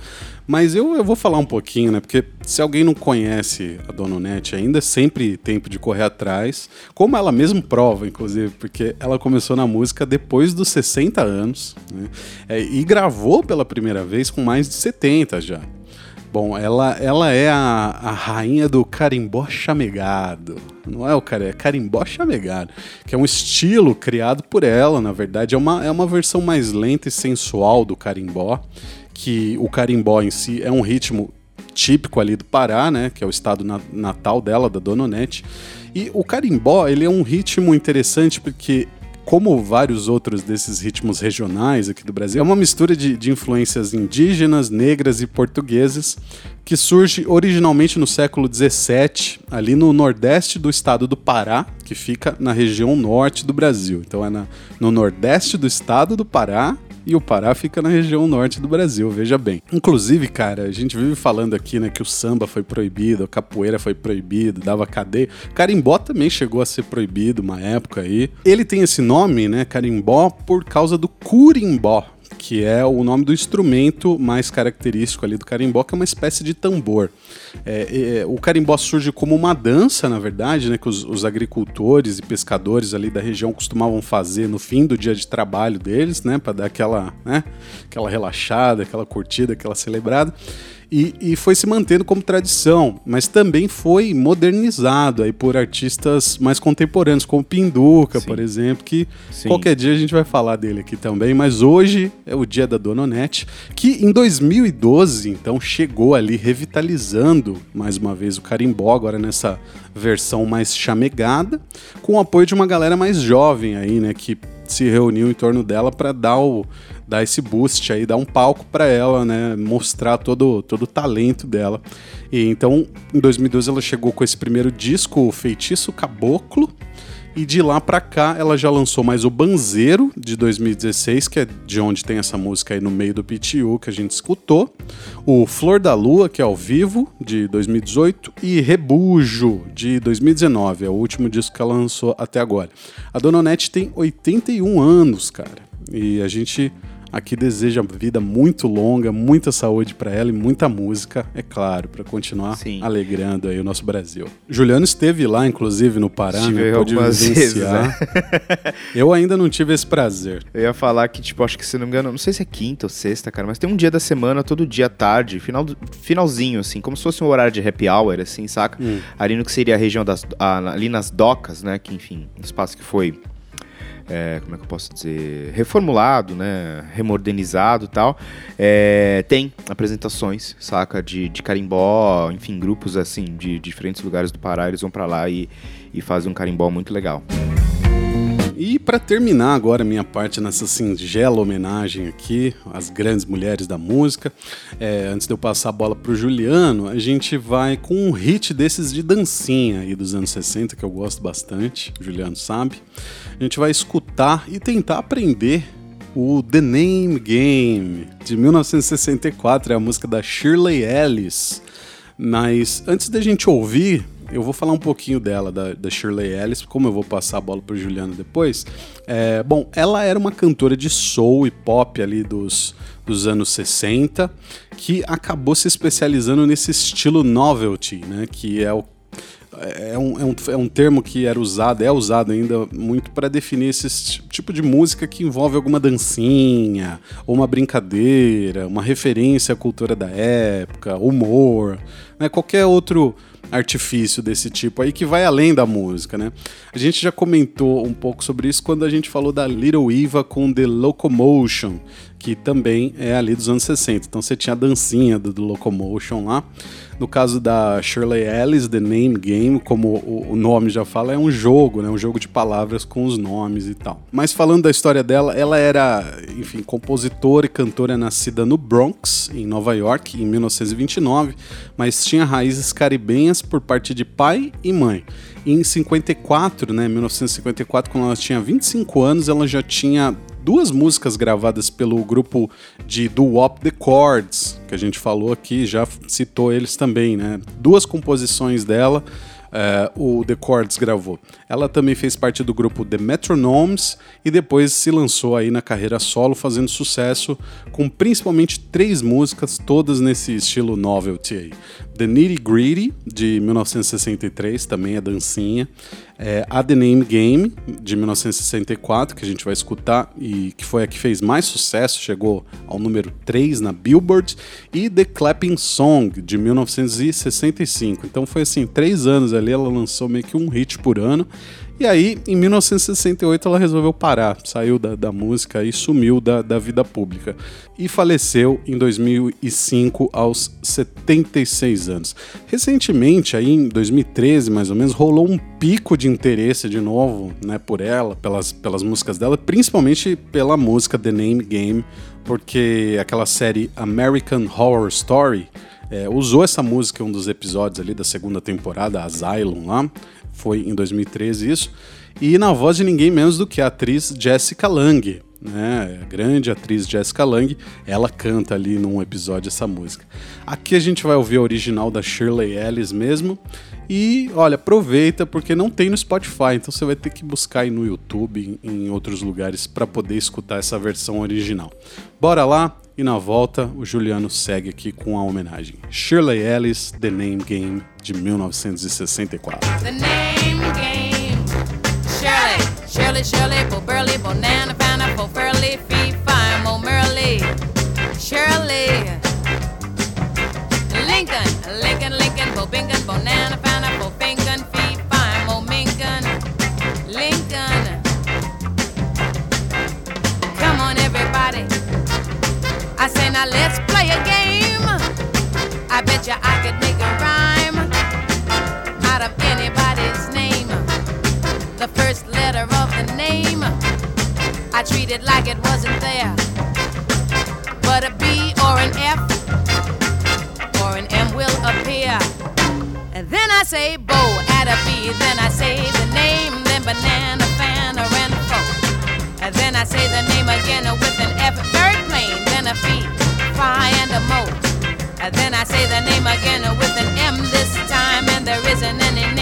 mas eu, eu vou falar um pouquinho, né, porque se alguém não conhece a Dona Onete ainda, é sempre tempo de correr atrás, como ela mesmo prova, inclusive, porque ela começou na música depois dos 60 anos, né, é, e gravou pela primeira vez com mais de 70 já. Bom, ela, ela é a, a rainha do carimbó chamegado. Não é o cara, é carimbó chamegado, que é um estilo criado por ela, na verdade. É uma, é uma versão mais lenta e sensual do carimbó, que o carimbó em si é um ritmo típico ali do Pará, né, que é o estado na- natal dela, da Dona Onete. E o carimbó, ele é um ritmo interessante porque como vários outros desses ritmos regionais aqui do Brasil, é uma mistura de, de influências indígenas, negras e portuguesas que surge originalmente no século XVII, ali no nordeste do estado do Pará, que fica na região norte do Brasil. Então é na- no nordeste do estado do Pará e o Pará fica na região norte do Brasil, veja bem. Inclusive, cara, a gente vive falando aqui, né, que o samba foi proibido, a capoeira foi proibido, dava cadeia. Carimbó também chegou a ser proibido uma época aí. Ele tem esse nome, né, carimbó, por causa do curimbó, que é o nome do instrumento mais característico ali do carimbó, que é uma espécie de tambor. É, é, o carimbó surge como uma dança, na verdade, né, que os, os agricultores e pescadores ali da região costumavam fazer no fim do dia de trabalho deles, né, para dar aquela, né, aquela relaxada, aquela curtida, aquela celebrada. E, e foi se mantendo como tradição, mas também foi modernizado aí por artistas mais contemporâneos, como Pinduca, Sim. por exemplo, que Sim. qualquer dia a gente vai falar dele aqui também, mas hoje é o dia da Dona Onete, que em 2012, então, chegou ali revitalizando mais uma vez o carimbó, agora nessa versão mais chamegada, com o apoio de uma galera mais jovem aí, né, que se reuniu em torno dela para dar o dar esse boost aí, dar um palco para ela, né, mostrar todo todo o talento dela. E então, em 2012 ela chegou com esse primeiro disco, o Feitiço Caboclo, e de lá pra cá ela já lançou mais o Banzeiro de 2016, que é de onde tem essa música aí no meio do PTU que a gente escutou. O Flor da Lua, que é ao vivo, de 2018. E Rebujo, de 2019. É o último disco que ela lançou até agora. A Dona Onete tem 81 anos, cara. E a gente aqui deseja vida muito longa, muita saúde pra ela e muita música, é claro, pra continuar Sim. alegrando aí o nosso Brasil. Juliano esteve lá, inclusive, no Pará, né? Pôde algumas vezes, né? vivenciar. Eu ainda não tive esse prazer. Eu ia falar que, tipo, acho que se não me engano, não sei se é quinta ou sexta, cara, mas tem um dia da semana, todo dia à tarde, final finalzinho, assim, como se fosse um horário de happy hour, assim, saca? Hum. Ali no que seria a região das. ali nas docas, né? Que, enfim, um espaço que foi. É, como é que eu posso dizer? Reformulado, né? Remodernizado e tal. É, tem apresentações, saca? De, de carimbó, enfim, grupos assim, de diferentes lugares do Pará, eles vão pra lá e, e fazem um carimbó muito legal. E pra terminar agora minha parte nessa singela homenagem aqui às grandes mulheres da música, é, antes de eu passar a bola pro Juliano, a gente vai com um hit desses de dancinha aí dos anos 60 que eu gosto bastante, o Juliano sabe. A gente vai escutar e tentar aprender o The Name Game de 1964, é a música da Shirley Ellis. Mas antes da gente ouvir, eu vou falar um pouquinho dela, da, da Shirley Ellis, como eu vou passar a bola pro Juliano depois. É, bom, ela era uma cantora de soul e pop ali dos, dos anos 60, que acabou se especializando nesse estilo novelty, né? Que é o é um, é, um, é um termo que era usado, é usado ainda muito para definir esse tipo de música que envolve alguma dancinha, ou uma brincadeira, uma referência à cultura da época, humor, né? qualquer outro artifício desse tipo aí que vai além da música, né? A gente já comentou um pouco sobre isso quando a gente falou da Little Eva com The Locomotion, que também é ali dos anos 60. Então você tinha a dancinha do, do Locomotion lá. No caso da Shirley Ellis, The Name Game, como o, o, nome já fala, é um jogo, né? Um jogo de palavras com os nomes e tal. Mas falando da história dela, ela era, enfim, compositora e cantora nascida no Bronx, em Nova York, em 1929, mas tinha raízes caribenhas por parte de pai e mãe. Em 54, né, 1954, quando ela tinha 25 anos, ela já tinha duas músicas gravadas pelo grupo de Do Wop The Chords, que a gente falou aqui, já citou eles também, né? Duas composições dela. Uh, o The Chords gravou. Ela também fez parte do grupo The Metronomes e depois se lançou aí na carreira solo, fazendo sucesso com principalmente três músicas, todas nesse estilo novelty aí. The Nitty Gritty, de 1963, também é dancinha. É, a The Name Game, de 1964, que a gente vai escutar e que foi a que fez mais sucesso, chegou ao número 3 na Billboard. E The Clapping Song, de 1965. Então foi assim, três anos ali, ela lançou meio que um hit por ano. E aí, em 1968, ela resolveu parar, saiu da, da música e sumiu da, da vida pública. E faleceu em 2005, aos 76 anos. Recentemente, aí em 2013 mais ou menos, rolou um pico de interesse de novo né, por ela, pelas, pelas músicas dela, principalmente pela música The Name Game, porque aquela série American Horror Story. É, usou essa música em um dos episódios ali da segunda temporada, Asylum lá, foi em 2013 isso, e na voz de ninguém menos do que a atriz Jessica Lange, né? A grande atriz Jessica Lange, ela canta ali num episódio essa música. Aqui a gente vai ouvir a original da Shirley Ellis mesmo. E olha, aproveita porque não tem no Spotify, então você vai ter que buscar aí no YouTube, em, outros lugares, para poder escutar essa versão original. Bora lá, e na volta, o Juliano segue aqui com a homenagem. Shirley Ellis, The Name Game, de 1964. The name game. Shirley, Shirley, Shirley, Bo Burley, Bonana, Fana, Bo Furley, Fee, Fine, Mo Merley. Shirley. Lincoln, Lincoln, Lincoln, Bo Bingon, Bonana, Fana, bow at a B, then I say the name, then banana, fan, or and fo. And then I say the name again with an F, third plane, then a feet, phi and a mo. And then I say the name again with an M this time, and there isn't any name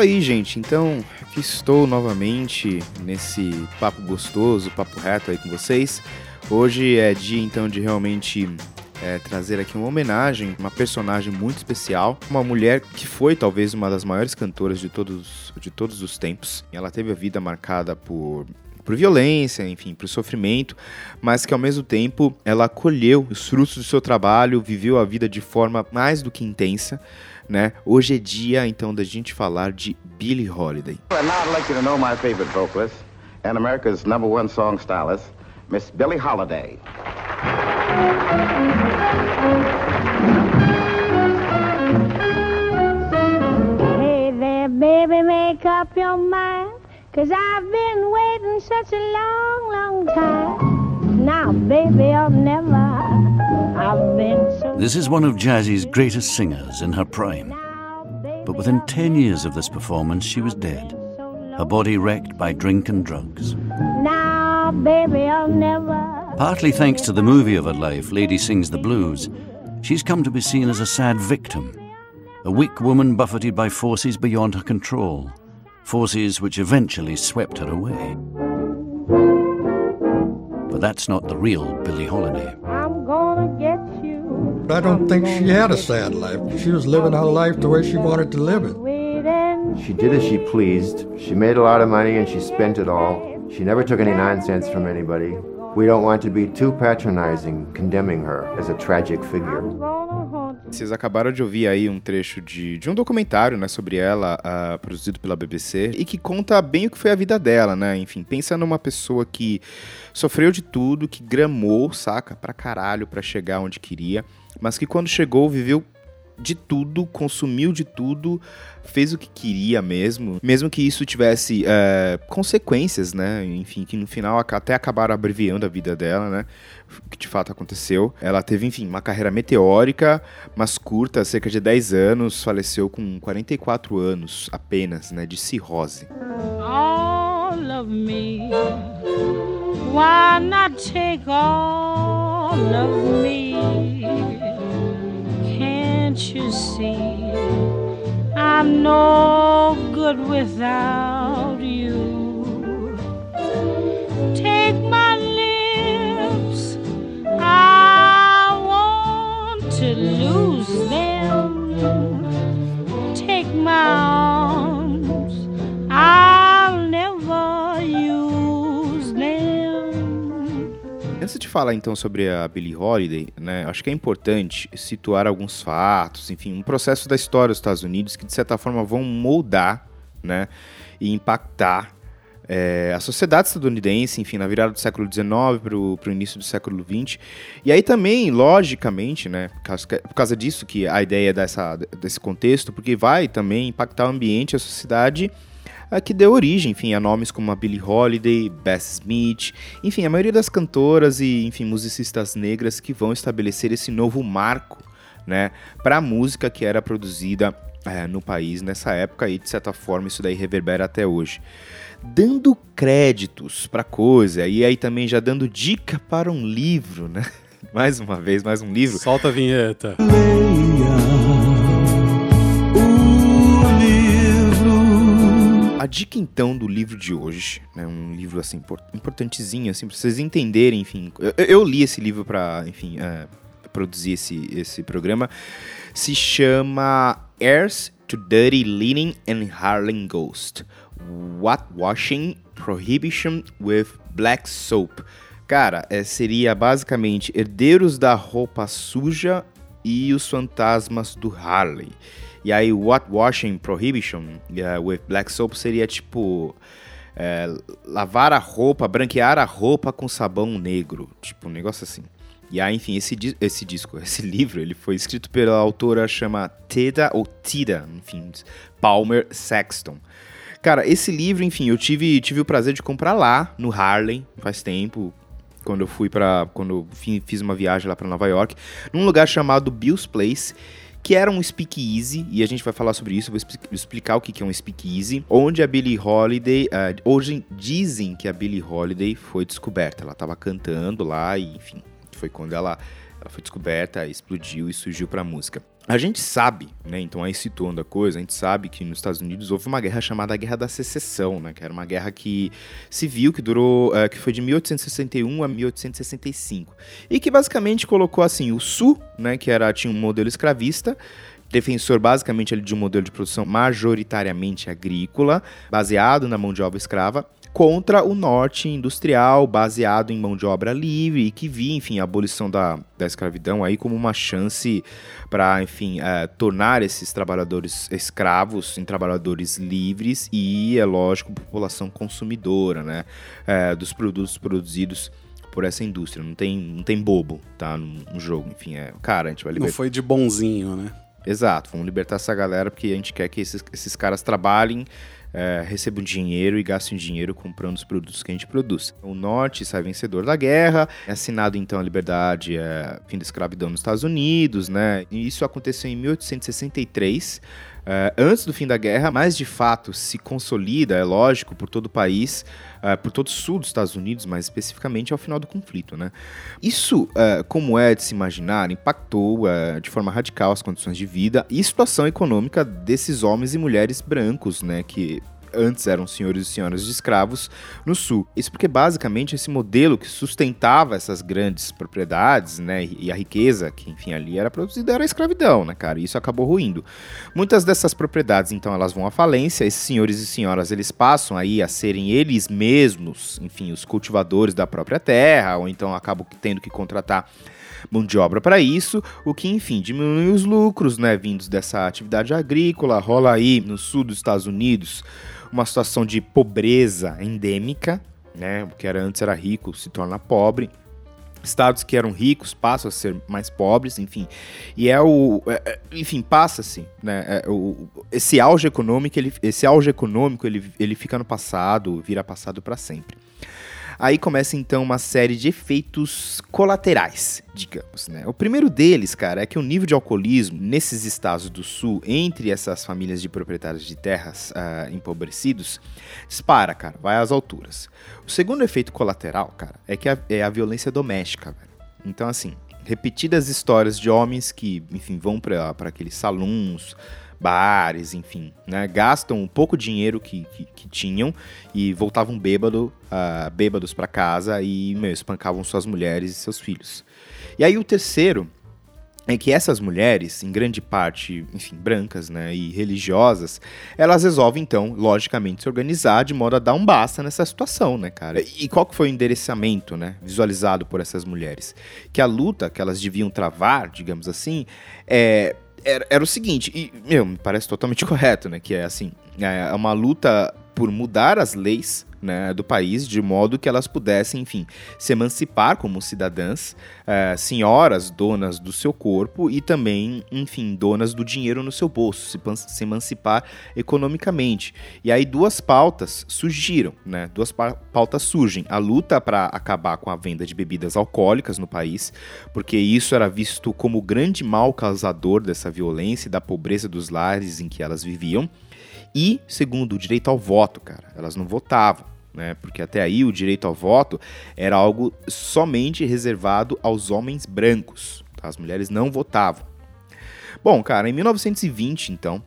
aí, gente. Então, aqui estou novamente nesse papo gostoso, papo reto aí com vocês. Hoje é dia, então, de realmente é, trazer aqui uma homenagem, uma personagem muito especial, uma mulher que foi talvez uma das maiores cantoras de todos, de todos os tempos. Ela teve a vida marcada por por violência, enfim, por sofrimento, mas que ao mesmo tempo ela colheu os frutos do seu trabalho, viveu a vida de forma mais do que intensa, né? Hoje é dia então da gente falar de Billie Holiday. And America's number one song stylist, Miss Billie Holiday. Hey there, baby, make up your mind. Cause I've been waiting such a long, long time. Now, baby, I'll never. I've been so. This is one of Jazzy's greatest singers in her prime. But within 10 years of this performance, she was dead, her body wrecked by drink and drugs. Now, baby, I'll never. Partly thanks to the movie of her life, Lady Sings the Blues, she's come to be seen as a sad victim, a weak woman buffeted by forces beyond her control, forces which eventually swept her away. But that's not the real Billie Holiday. I'm gonna get you. I don't think she had a sad life. She was living her life the way she wanted to live it. She did as she pleased. She made a lot of money and she spent it all. She never took any nonsense from anybody. We don't want to be too patronizing, condemning her as a tragic figure. Vocês acabaram de ouvir aí um trecho de, de um documentário, né, sobre ela, ah, produzido pela BBC, e que conta bem o que foi a vida dela, né? Enfim, pensa numa pessoa que sofreu de tudo, que gramou, saca, pra caralho pra chegar onde queria, mas que quando chegou viveu de tudo, consumiu de tudo, fez o que queria mesmo, mesmo que isso tivesse é, consequências, né? Enfim, que no final até acabaram abreviando a vida dela, né? O que de fato aconteceu. Ela teve, enfim, uma carreira meteórica, mas curta, cerca de 10 anos, faleceu com 44 anos apenas, né? De cirrose. all of me. Why not take all of me? Can't you see? I'm no good without you. Take my lips, I want to lose them. Take my Antes de falar então sobre a Billie Holiday, né, acho que é importante situar alguns fatos, enfim, um processo da história dos Estados Unidos que de certa forma vão moldar, né, e impactar é, a sociedade estadunidense, enfim, na virada do século XIX para o início do século XX. E aí também, logicamente, né, por causa, por causa disso que a ideia dessa, desse contexto, porque vai também impactar o ambiente, a sociedade a que deu origem, enfim, a nomes como a Billie Holiday, Bess Smith, enfim, a maioria das cantoras e, enfim, musicistas negras que vão estabelecer esse novo marco, né, para a música que era produzida é, no país nessa época e de certa forma isso daí reverbera até hoje. Dando créditos para coisa e aí também já dando dica para um livro, né? Mais uma vez, mais um livro. Solta a vinheta. A dica então do livro de hoje, né, um livro assim impor- importantezinho assim para vocês entenderem, enfim. Eu, eu li esse livro para, enfim, é, produzir esse esse programa. Se chama Heirs to Dirty Linen and Harlem Ghost. What Washing Prohibition with Black Soap. Cara, é, seria basicamente herdeiros da roupa suja e os fantasmas do Harley. E aí, What Washing Prohibition eh, with Black Soap seria tipo. eh, lavar a roupa, branquear a roupa com sabão negro. Tipo, um negócio assim. E aí, enfim, esse, esse disco, esse livro, ele foi escrito pela autora chama Teda, ou Tida, enfim, Palmer Saxton. Cara, esse livro, enfim, eu tive, tive o prazer de comprar lá, no Harlem, faz tempo, quando eu fui para quando fiz uma viagem lá para Nova York, num lugar chamado Bill's Place, que era um speakeasy, e a gente vai falar sobre isso, vou expli- explicar o que é um speakeasy, onde a Billie Holiday, ah, hoje dizem que a Billie Holiday foi descoberta, ela tava cantando lá e, enfim, foi quando ela ela foi descoberta, explodiu e surgiu pra música. A gente sabe, né? Então aí situando a coisa, a gente sabe que nos Estados Unidos houve uma guerra chamada Guerra da Secessão, né? Que era uma guerra que civil que durou, eh, que foi de 1861 a 1865 e que basicamente colocou assim o Sul, né? Que era tinha um modelo escravista defensor basicamente de um modelo de produção majoritariamente agrícola, baseado na mão de obra escrava, contra o norte industrial, baseado em mão de obra livre, e que via, enfim, a abolição da, da escravidão aí como uma chance para, enfim, eh, tornar esses trabalhadores escravos em trabalhadores livres e, é lógico, população consumidora, né, eh, dos produtos produzidos por essa indústria. Não tem, não tem bobo, tá, no, jogo. Enfim, é, cara, a gente vai Não libertar. foi de bonzinho, né? Exato, vamos libertar essa galera porque a gente quer que esses, esses caras trabalhem, é, recebam dinheiro e gastem dinheiro comprando os produtos que a gente produz. O Norte sai vencedor da guerra, é assinado então a liberdade, é, fim da escravidão nos Estados Unidos, né? E isso aconteceu em 1863. É, antes do fim da guerra, mas de fato se consolida, é lógico, por todo o país, é, por todo o sul dos Estados Unidos, mais especificamente ao final do conflito. Né? Isso, é, como é de se imaginar, impactou de forma radical as condições de vida e situação econômica desses homens e mulheres brancos, né, que antes eram senhores e senhoras de escravos no sul. Isso porque basicamente esse modelo que sustentava essas grandes propriedades, né, e a riqueza que enfim ali era produzida era a escravidão, né, cara? E isso acabou ruindo. Muitas dessas propriedades, então, elas vão à falência. Esses senhores e senhoras, eles passam aí a serem eles mesmos, enfim, os cultivadores da própria terra, ou então acabam tendo que contratar mão de obra para isso, o que, enfim, diminui os lucros, né, vindos dessa atividade agrícola. Rola aí no sul dos Estados Unidos uma situação de pobreza endêmica, né, o que era antes era rico se torna pobre. Estados que eram ricos passam a ser mais pobres, enfim. E é o. é- é- enfim, passa-se. Né? é esse auge econômico, ele, esse auge econômico ele, ele fica no passado, vira passado para sempre. Aí começa então uma série de efeitos colaterais, digamos, né? O primeiro deles, cara, é que o nível de alcoolismo nesses estados do sul, entre essas famílias de proprietários de terras ah, empobrecidos, dispara, cara, vai às alturas. O segundo efeito colateral, cara, é que a, é a violência doméstica, velho. Então, assim, repetidas histórias de homens que, enfim, vão para aqueles salões, bares, enfim, né? Gastam um pouco dinheiro que, que, que tinham e voltavam bêbado, ah, bêbados para casa e, meu, espancavam suas mulheres e seus filhos. E aí o terceiro é que essas mulheres, em grande parte, enfim, brancas, né, e religiosas, elas resolvem então, logicamente, se organizar de modo a dar um basta nessa situação, né, cara? E qual que foi o endereçamento, né, visualizado por essas mulheres? Que a luta que elas deviam travar, digamos assim, é era, era o seguinte, e, meu, me parece totalmente correto, né? Que é assim, é uma luta por mudar as leis né, do país de modo que elas pudessem, enfim, se emancipar como cidadãs, eh, senhoras donas do seu corpo e também, enfim, donas do dinheiro no seu bolso, se, se emancipar economicamente. E aí duas pautas surgiram, né? Duas pa- pautas surgem: a luta para acabar com a venda de bebidas alcoólicas no país, porque isso era visto como o grande mal causador dessa violência e da pobreza dos lares em que elas viviam. E, segundo, o direito ao voto, cara. Elas não votavam, né? Porque até aí o direito ao voto era algo somente reservado aos homens brancos. tá? As mulheres não votavam. Bom, cara, em 1920, então,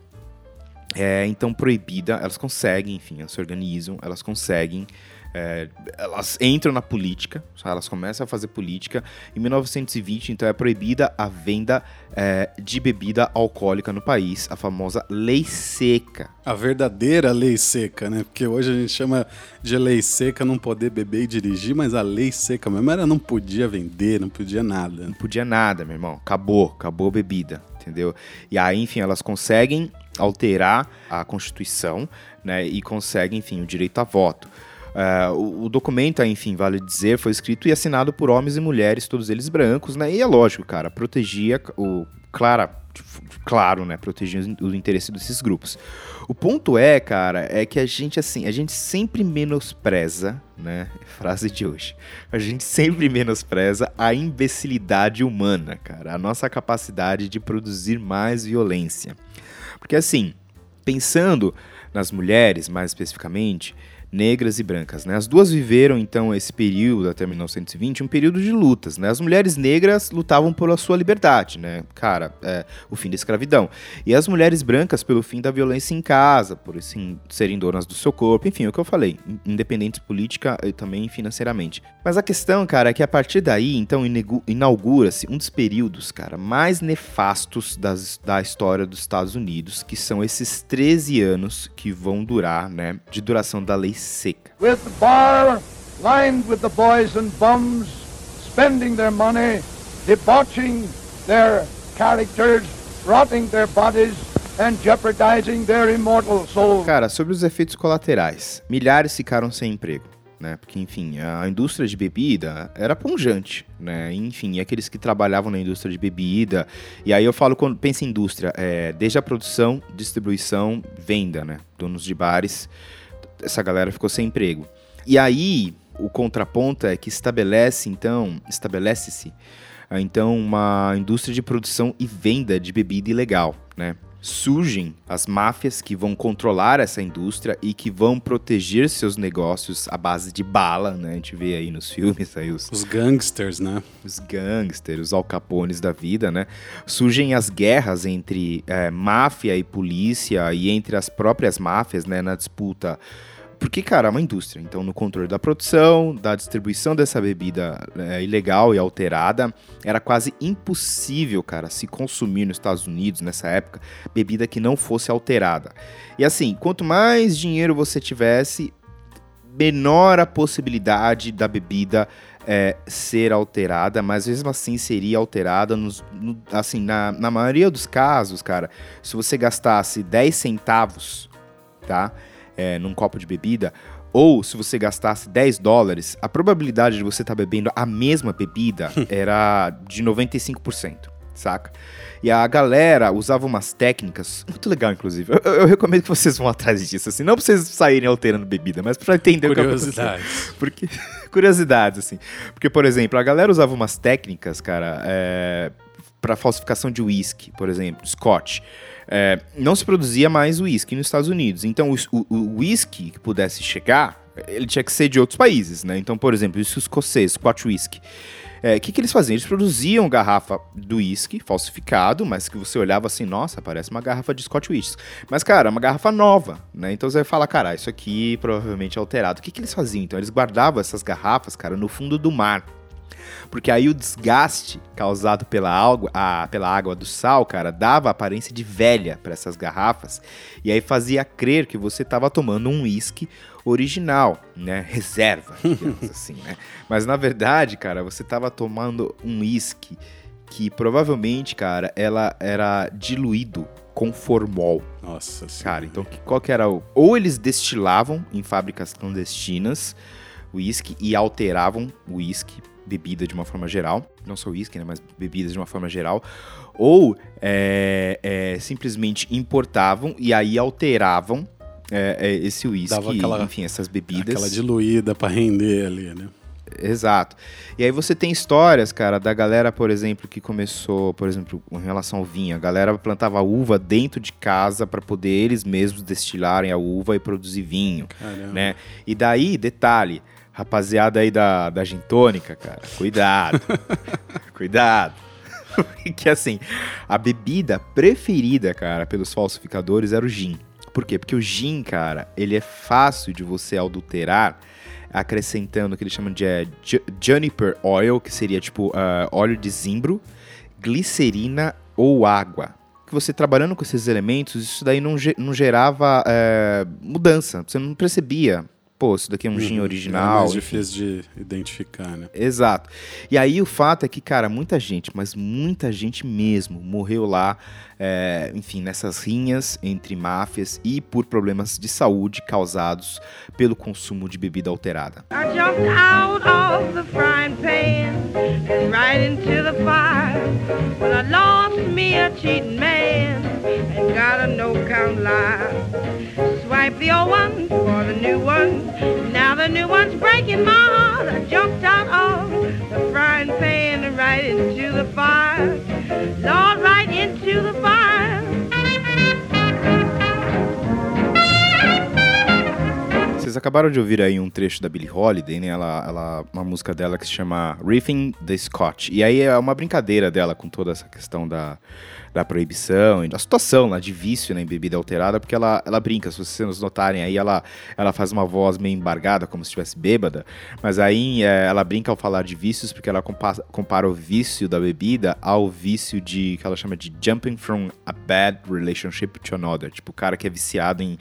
é então proibida, elas conseguem, enfim, elas se organizam, elas conseguem, é, elas entram na política, elas começam a fazer política. Em 1920, então, é proibida a venda é, de bebida alcoólica no país, a famosa lei seca. A verdadeira lei seca, né? Porque hoje a gente chama de lei seca não poder beber e dirigir, mas a lei seca mesmo era não podia vender, não podia nada. Não podia nada, meu irmão. Acabou, acabou a bebida, entendeu? E aí, enfim, elas conseguem alterar a Constituição, né? E conseguem, enfim, o direito a voto. É, o, o documento, enfim, vale dizer, foi escrito e assinado por homens e mulheres, todos eles brancos, né? E é lógico, cara, protegia o. Clara, claro, né? Protegia o interesse desses grupos. O ponto é, cara, é que a gente, assim, a gente sempre menospreza, né? Frase de hoje. A gente sempre menospreza a imbecilidade humana, cara. A nossa capacidade de produzir mais violência. Porque, assim, pensando nas mulheres, mais especificamente, negras e brancas. Né? As duas viveram, então, esse período, até 1920, um período de lutas. Né? As mulheres negras lutavam pela sua liberdade, né? cara, é, o fim da escravidão. E as mulheres brancas pelo fim da violência em casa, por assim, serem donas do seu corpo, enfim, o que eu falei, in- independentes política e também financeiramente. Mas a questão, cara, é que a partir daí, então, inaugura-se um dos períodos, cara, mais nefastos das, da história dos Estados Unidos, que são esses 13 anos que vão durar, né, de duração da lei seca. with the bar lined with the boys and bums, spending their money, debauching their characters, rotting their bodies, and jeopardizing their immortal souls. Cara, sobre os efeitos colaterais, milhares ficaram sem emprego. Né? Porque, enfim, a indústria de bebida era punjante, né? Enfim, aqueles que trabalhavam na indústria de bebida. E aí eu falo quando pensa em indústria, é, desde a produção, distribuição, venda, né? Donos de bares, essa galera ficou sem emprego. E aí, o contraponto é que estabelece, então, estabelece-se, ah, então, uma indústria de produção e venda de bebida ilegal, né? Surgem as máfias que vão controlar essa indústria e que vão proteger seus negócios à base de bala, né? A gente vê aí nos filmes aí os, Os gangsters, né? os gangsters, os alcapones da vida, né? Surgem as guerras entre eh, máfia e polícia e entre as próprias máfias, né? Na disputa. Porque, cara, é uma indústria. Então, no controle da produção, da distribuição dessa bebida eh, ilegal e alterada, era quase impossível, cara, se consumir nos Estados Unidos nessa época bebida que não fosse alterada. E assim, quanto mais dinheiro você tivesse, menor a possibilidade da bebida é, ser alterada, mas mesmo assim seria alterada nos, no- assim, na, na maioria dos casos, cara, se você gastasse 10 centavos, tá, é, num copo de bebida, ou se você gastasse 10 dólares, a probabilidade de você estar bebendo a mesma bebida era de 95%, saca? E a galera usava umas técnicas, muito legal, inclusive. Eu, eu- eu recomendo que vocês vão atrás disso, assim, não pra vocês saírem alterando bebida, mas pra entender o que aconteceu. Curiosidades. Porque, curiosidades, assim. Porque, por exemplo, a galera usava umas técnicas, cara, é, para falsificação de uísque, por exemplo, scotch. É, não se produzia mais uísque nos Estados Unidos. Então, o uísque que pudesse chegar, ele tinha que ser de outros países, né? Então, por exemplo, isso escocês, Scotch whisky. É, O que, que eles faziam? Eles produziam garrafa do uísque falsificado, mas que você olhava assim, nossa, parece uma garrafa de Scotch whisky. Mas, cara, é uma garrafa nova, né? Então você vai falar, cara, isso aqui provavelmente é alterado. O que, que eles faziam? Então, eles guardavam essas garrafas, cara, no fundo do mar. Porque aí o desgaste causado pela água, a- pela água do sal, cara, dava aparência de velha para essas garrafas. E aí fazia crer que você estava tomando um uísque original, né? Reserva, digamos assim, né? Mas na verdade, cara, você estava tomando um uísque que provavelmente, cara, ela era diluído com formol. Nossa Cara, então que- qual que era o... Ou eles destilavam em fábricas clandestinas uísque e alteravam o uísque, bebida de uma forma geral. Não só uísque, né? Mas bebidas de uma forma geral. Ou é, é, simplesmente importavam e aí alteravam é, é, esse uísque, enfim, essas bebidas. Aquela diluída pra render ali, né? Exato. E aí você tem histórias, cara, da galera, por exemplo, que começou, por exemplo, em relação ao vinho. A galera plantava uva dentro de casa para poder eles mesmos destilarem a uva e produzir vinho, Caramba. né? E daí, detalhe, rapaziada aí da, da gintônica, cara, cuidado. cuidado. Porque assim, a bebida preferida, cara, pelos falsificadores era o gin. Por quê? Porque o gin, cara, ele é fácil de você adulterar acrescentando o que eles chamam de é, ju- juniper oil, que seria tipo ah, óleo de zimbro, glicerina ou água. Que você trabalhando com esses elementos, isso daí não, ge- não gerava é, mudança. Você não percebia. Pô, isso daqui é um gin Uhum. original. É mais enfim. difícil de identificar, né? Exato. E aí o fato é que, cara, muita gente, mas muita gente mesmo, morreu lá, é, enfim, nessas rinhas entre máfias e por problemas de saúde causados pelo consumo de bebida alterada. I of the old one for the new one. Now the new one's breaking my heart. I jumped out of the frying pan right into the fire. Lord, right into the fire. vocês acabaram de ouvir aí um trecho da Billie Holiday, né? Ela, ela, uma música dela que se chama Riffing the Scotch. E aí é uma brincadeira dela com toda essa questão da, da proibição e da situação lá de vício né, em bebida alterada, porque ela, ela brinca, se vocês notarem aí, ela, ela faz uma voz meio embargada, como se estivesse bêbada, mas aí é, ela brinca ao falar de vícios, porque ela compa- compara o vício da bebida ao vício de, que ela chama de jumping from a bad relationship to another, tipo o cara que é viciado em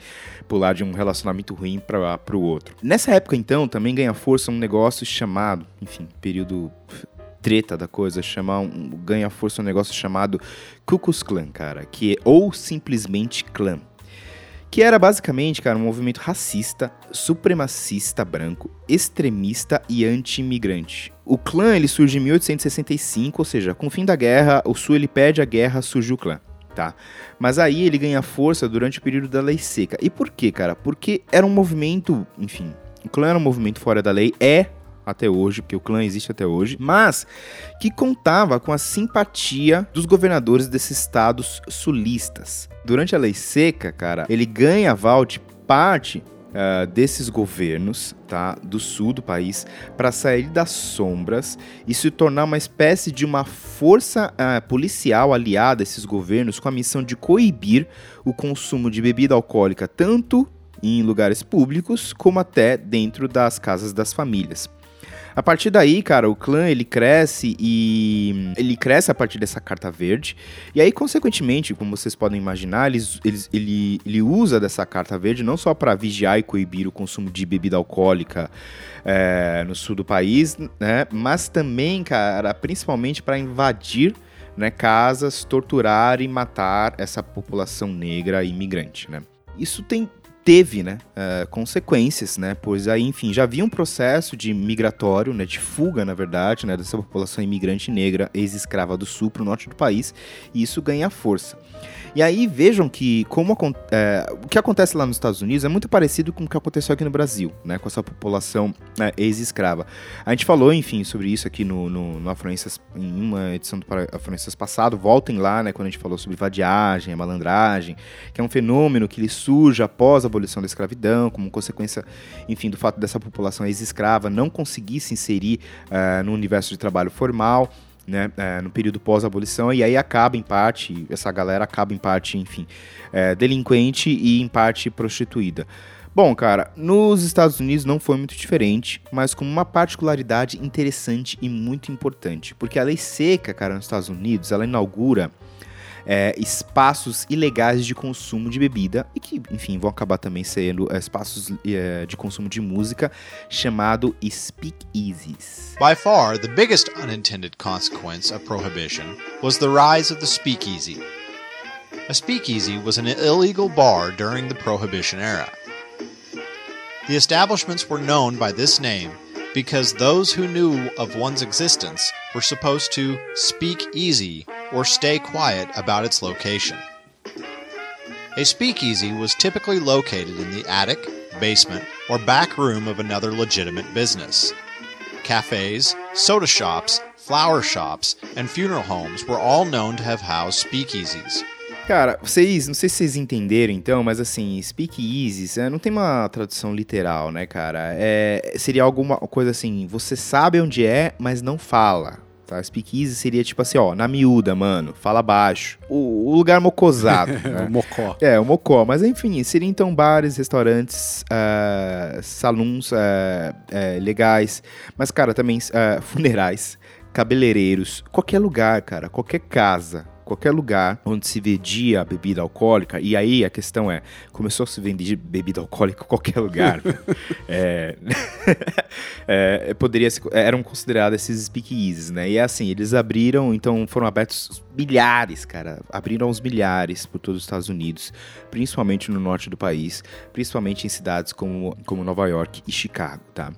pular de um relacionamento ruim para o outro. Nessa época, então, também ganha força um negócio chamado, enfim, período treta da coisa, chamar um, ganha força um negócio chamado Ku Klux Klan, cara, que é, ou simplesmente clã. Que era basicamente, cara, um movimento racista, supremacista branco, extremista e anti-imigrante. O clã ele surge em 1865, ou seja, com o fim da guerra, o sul ele pede a guerra, surge o clã. Tá? Mas aí ele ganha força durante o período da lei seca. E por quê, cara? Porque era um movimento, enfim, o clã era um movimento fora da lei, é até hoje, porque o clã existe até hoje, mas que contava com a simpatia dos governadores desses estados sulistas. Durante a lei seca, cara, ele ganha aval de parte ah, desses governos, tá, do sul do país, para sair das sombras e se tornar uma espécie de uma força ah, policial aliada a esses governos com a missão de coibir o consumo de bebida alcoólica tanto em lugares públicos como até dentro das casas das famílias. A partir daí, cara, o clã ele cresce e ele cresce a partir dessa carta verde. E aí, consequentemente, como vocês podem imaginar, eles, eles- ele, ele usa dessa carta verde não só para vigiar e coibir o consumo de bebida alcoólica é, no sul do país, né? Mas também, cara, principalmente para invadir né, casas, torturar e matar essa população negra imigrante, né? Isso tem teve, né, eh, consequências, né, pois aí, enfim, já havia um processo de migratório, né, de fuga, na verdade, né, dessa população imigrante negra ex-escrava do sul para o norte do país, e isso ganha força. E aí vejam que como eh, o que acontece lá nos Estados Unidos é muito parecido com o que aconteceu aqui no Brasil, né, com essa população né, ex-escrava. A gente falou, enfim, sobre isso aqui no, no, no Afluências, em uma edição do Afluências passado, voltem lá, né, quando a gente falou sobre vadiagem, malandragem, que é um fenômeno que ele surge após a abolição da escravidão, como consequência, enfim, do fato dessa população ex-escrava não conseguir se inserir eh, no universo de trabalho formal, né, eh, no período pós-abolição, e aí acaba em parte, essa galera acaba em parte, enfim, eh, delinquente e em parte prostituída. Bom, cara, nos Estados Unidos não foi muito diferente, mas com uma particularidade interessante e muito importante, porque a lei seca, cara, nos Estados Unidos, ela inaugura é, espaços ilegais de consumo de bebida e que, enfim, vão acabar também sendo é, espaços é, de consumo de música chamado speakeasies. By far, the biggest unintended consequence of prohibition was the rise of the speakeasy. A speakeasy was an illegal bar during the Prohibition era. The establishments were known by this name because those who knew of one's existence were supposed to speak easy or stay quiet about its location. A speakeasy was typically located in the attic, basement, or back room of another legitimate business. Cafes, soda shops, flower shops, and funeral homes were all known to have housed speakeasies. Cara, vocês, não sei se vocês entenderam então, mas assim, speakeasies é, não tem uma tradução literal, né, cara? É, seria alguma coisa assim, você sabe onde é, mas não fala. Tá? Speakeasy seria tipo assim, ó, na miúda, mano, fala baixo. O, o lugar mocosado. né? O mocó. É, o mocó. Mas enfim, seriam então bares, restaurantes, ah, salões ah, eh, legais. Mas, cara, também ah, funerais, cabeleireiros, qualquer lugar, cara, qualquer casa. Qualquer lugar onde se vendia bebida alcoólica, e aí a questão é: começou a se vender bebida alcoólica em qualquer lugar. é, é, poderia ser, eram considerados esses speakeasies, né? E é assim, eles abriram, então foram abertos milhares, cara. Abriram uns milhares por todos os Estados Unidos, principalmente no norte do país, principalmente em cidades como, como Nova York e Chicago, tá?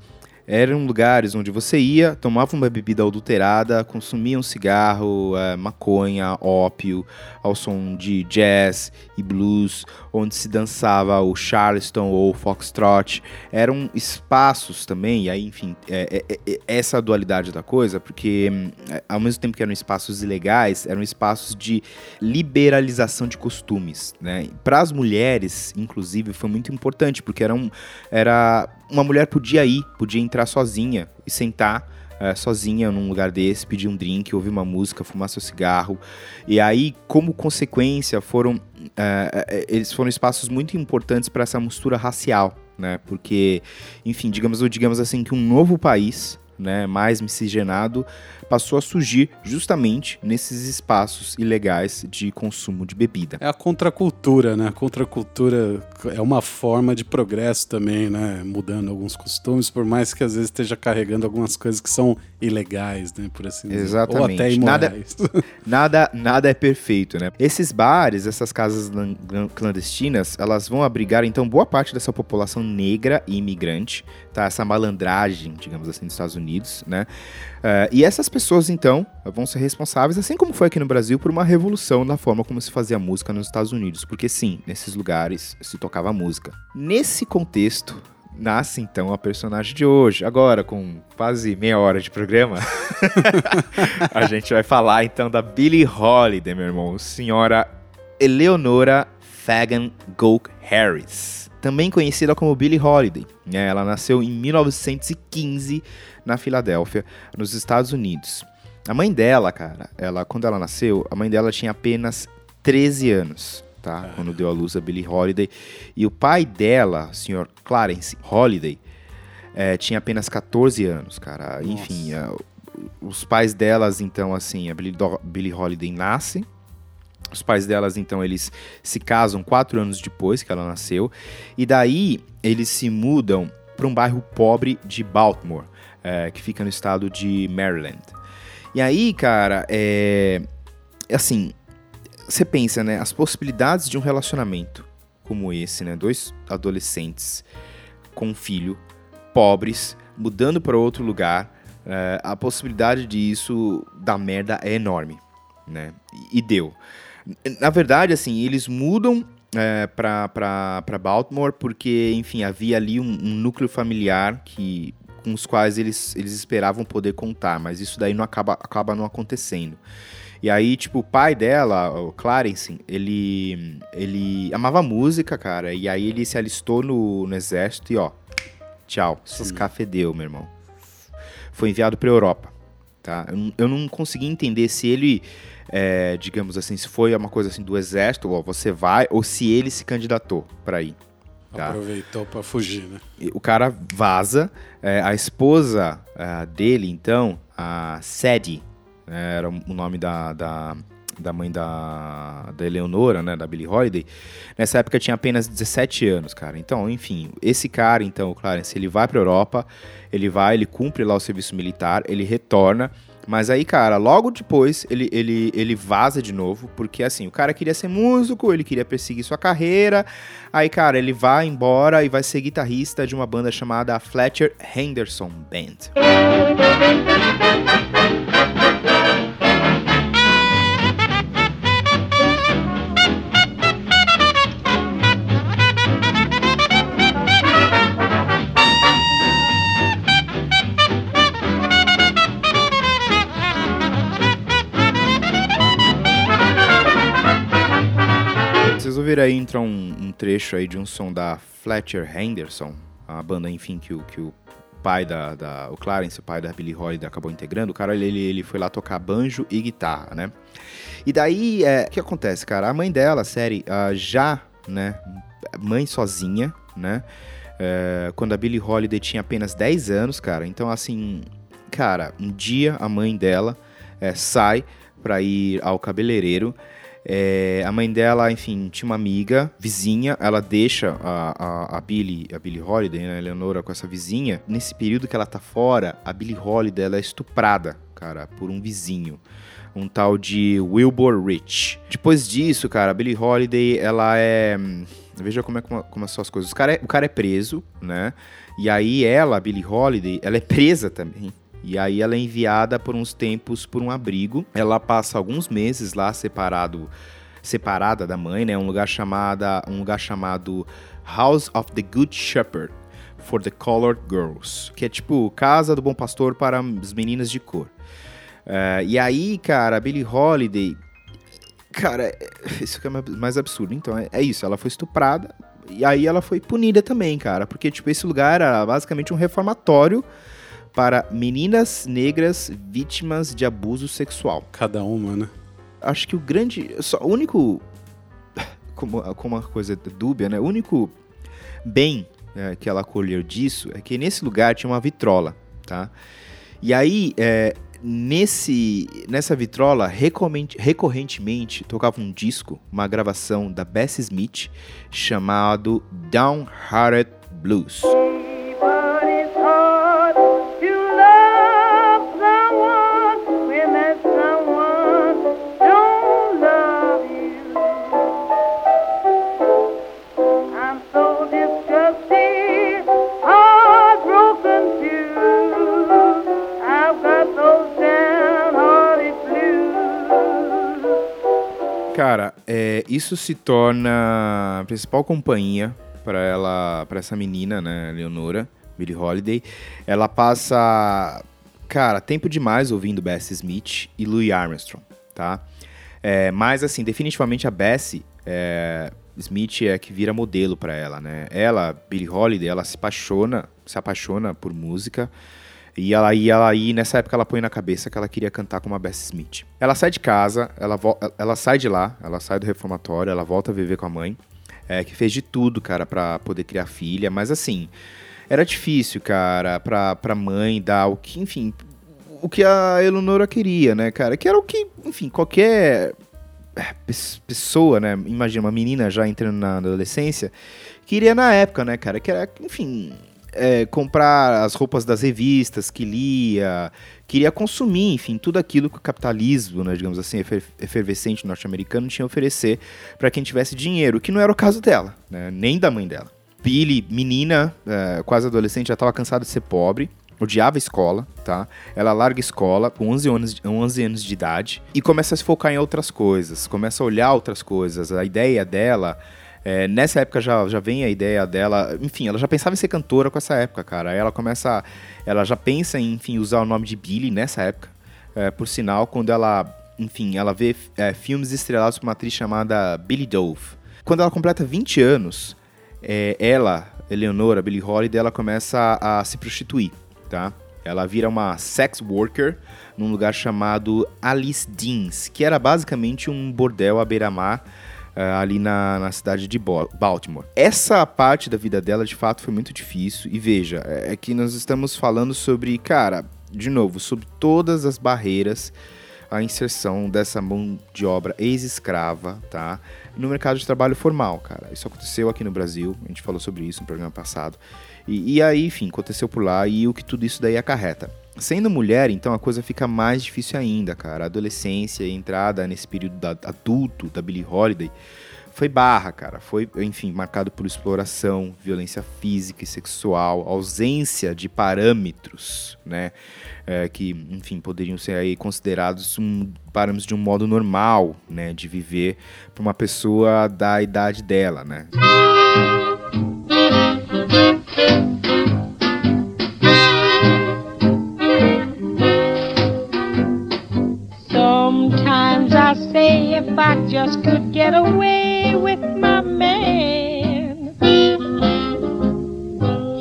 Eram lugares onde você ia, tomava uma bebida adulterada, consumia um cigarro, eh, maconha, ópio, ao som de jazz e blues, onde se dançava o charleston ou o foxtrot. Eram espaços também, e aí, enfim, é, é, é, essa dualidade da coisa, porque hum, é, ao mesmo tempo que eram espaços ilegais, eram espaços de liberalização de costumes, né? Para as mulheres, inclusive, foi muito importante, porque era, um, era uma mulher podia ir, podia entrar sozinha e sentar eh, sozinha num lugar desse, pedir um drink, ouvir uma música, fumar seu cigarro. E aí, como consequência, foram eh, eles foram espaços muito importantes para essa mistura racial, né? Porque, enfim, digamos, digamos assim que um novo país né, mais miscigenado, passou a surgir justamente nesses espaços ilegais de consumo de bebida. É a contracultura, né? A contracultura é uma forma de progresso também, né? Mudando alguns costumes, por mais que às vezes esteja carregando algumas coisas que são ilegais, né? Por assim dizer. Exatamente. Ou até nada, imorais. nada, nada é perfeito, né? Esses bares, essas casas lan- lan- clandestinas, elas vão abrigar então boa parte dessa população negra e imigrante, tá? Essa malandragem, digamos assim, dos Estados Unidos, né? Eh, e essas pessoas então vão ser responsáveis, assim como foi aqui no Brasil, por uma revolução na forma como se fazia música nos Estados Unidos, porque sim, nesses lugares se tocava música. Nesse contexto nasce então a personagem de hoje. Agora, com quase meia hora de programa, a gente vai falar então da Billie Holiday, meu irmão, senhora Eleonora Fagan Goke Harris, também conhecida como Billie Holiday. né? Ela nasceu em 1915 na Filadélfia, nos Estados Unidos. A mãe dela, cara, ela quando ela nasceu, a mãe dela tinha apenas 13 anos, tá? Quando deu à luz a Billie Holiday. E o pai dela, o Sr. Clarence Holiday, eh, tinha apenas 14 anos, cara. Enfim, eh, os pais delas, então, assim, a Billie, Billie Holiday nasce. Os pais delas, então, eles se casam quatro anos depois que ela nasceu. E daí, eles se mudam para um bairro pobre de Baltimore, eh, que fica no estado de Maryland. E aí, cara, é. Assim, você pensa, né? As possibilidades de um relacionamento como esse, né? Dois adolescentes com um filho, pobres, mudando para outro lugar, é, a possibilidade disso dar merda é enorme, né? E, e deu. Na verdade, assim, eles mudam é, pra Baltimore porque, enfim, havia ali um, um núcleo familiar que com os quais eles, eles esperavam poder contar, mas isso daí não acaba, acaba não acontecendo. E aí, tipo, o pai dela, o Clarence, ele, ele amava música, cara, e aí ele se alistou no, no exército e, ó, tchau, se escafedeu, meu irmão. Foi enviado pra Europa, tá? Eu, não- eu não consegui entender se ele, é, digamos assim, se foi uma coisa assim do exército, ó, você vai, ou se ele se candidatou pra ir. Tá? Aproveitou pra fugir, né? E O cara vaza. é, a esposa é, dele, então, a Sadie, né, era o nome da, da, da mãe da, da Eleonora, né, da Billie Holiday. Nessa época tinha apenas 17 anos, cara. Então, enfim, esse cara, então, o Clarence, ele vai pra Europa, ele vai, ele cumpre lá o serviço militar, ele retorna. Mas aí, cara, logo depois ele, ele, ele vaza de novo, porque assim, o cara queria ser músico, ele queria perseguir sua carreira. Aí, cara, ele vai embora e vai ser guitarrista de uma banda chamada Fletcher Henderson Band. Ouviram aí entrar um, um trecho aí de um som da Fletcher Henderson, a banda, enfim, que o, que o pai da, da- O Clarence, o pai da Billie Holiday, acabou integrando. O cara, ele, ele foi lá tocar banjo e guitarra, né? E daí, é, o que acontece, cara? A mãe dela, série, ah, já, né? Mãe sozinha, né? É, quando a Billie Holiday tinha apenas 10 anos, cara. Então, assim, cara, um dia a mãe dela é, sai pra ir ao cabeleireiro. É, a mãe dela, enfim, tinha uma amiga, vizinha, ela deixa a, a, a Billie, a Billie Holiday, né, a Eleonora, com essa vizinha. Nesse período que ela tá fora, a Billie Holiday, ela é estuprada, cara, por um vizinho. Um tal de Wilbur Rich. Depois disso, cara, a Billie Holiday, ela é... Veja como é como são as coisas. O cara, é, o cara é preso, né? E aí ela, a Billie Holiday, ela é presa também. E aí ela é enviada por uns tempos por um abrigo. Ela passa alguns meses lá separado, separada da mãe, né? Um lugar chamada, um lugar chamado House of the Good Shepherd for the Colored Girls, que é tipo casa do bom pastor para as meninas de cor. É, e aí, cara, a Billie Holiday, cara, é- isso que é mais absurdo. Então é, é isso, ela foi estuprada e aí ela foi punida também, cara, porque tipo esse lugar era basicamente um reformatório para meninas negras vítimas de abuso sexual. Cada uma, né? Acho que o grande, só o único como, como uma coisa dúbia, né? O único bem é, que ela colheu disso é que nesse lugar tinha uma vitrola, tá? E aí, é, nesse, nessa vitrola, recorrente- recorrentemente tocava um disco, uma gravação da Bessie Smith, chamado Downhearted Blues. Isso se torna a principal companhia para ela, para essa menina, né, Leonora, Billie Holiday. Ela passa, cara, tempo demais ouvindo Bessie Smith e Louis Armstrong, tá? É, mas assim, definitivamente a Bessie é, Smith é que vira modelo para ela, né? Ela, Billie Holiday, ela se apaixona, se apaixona por música. E ela, e ela aí, nessa época, ela põe na cabeça que ela queria cantar como a Bessie Smith. Ela sai de casa, ela, ela sai de lá, ela sai do reformatório, ela volta a viver com a mãe, é, que fez de tudo, cara, pra poder criar filha. Mas assim, era difícil, cara, pra, pra mãe dar o que, enfim, o que a Eleonora queria, né, cara? Que era o que, enfim, qualquer é, pes- pessoa, né? Imagina uma menina já entrando na adolescência, queria na época, né, cara? Que era, enfim, é, comprar as roupas das revistas que lia, queria consumir, enfim, tudo aquilo que o capitalismo, né, digamos assim, efer- efervescente norte-americano tinha a oferecer para quem tivesse dinheiro, que não era o caso dela, né, nem da mãe dela. Billy, menina, é, quase adolescente, já estava cansada de ser pobre, odiava a escola, tá? Ela larga a escola com 11 anos, 11 anos de idade e começa a se focar em outras coisas, começa a olhar outras coisas. A ideia dela, é, nessa época já, já vem a ideia dela, enfim, ela já pensava em ser cantora com essa época, cara. Aí ela começa, ela já pensa em, enfim, usar o nome de Billy nessa época. É, por sinal, quando ela, enfim, ela vê é, filmes estrelados por uma atriz chamada Billy Dove. Quando ela completa 20 anos, é, ela, Eleonora, Billie Holiday, ela começa a, se prostituir, tá? Ela vira uma sex worker num lugar chamado Alice Dean's, que era basicamente um bordel à beira-mar ali na, na cidade de Baltimore. Essa parte da vida dela, de fato, foi muito difícil. E veja, é é que nós estamos falando sobre, cara, de novo, sobre todas as barreiras a inserção dessa mão de obra ex-escrava, tá? No mercado de trabalho formal, cara. Isso aconteceu aqui no Brasil, a gente falou sobre isso no programa passado. E, e aí, enfim, aconteceu por lá e o que tudo isso daí acarreta. Sendo mulher, então a coisa fica mais difícil ainda, cara. A adolescência a entrada nesse período da- adulto da Billie Holiday foi barra, cara. Foi, enfim, marcado por exploração, violência física e sexual, ausência de parâmetros, né? é, que, enfim, poderiam ser aí considerados um, parâmetros de um modo normal, né? De viver para uma pessoa da idade dela, né? If I just could get away with my man,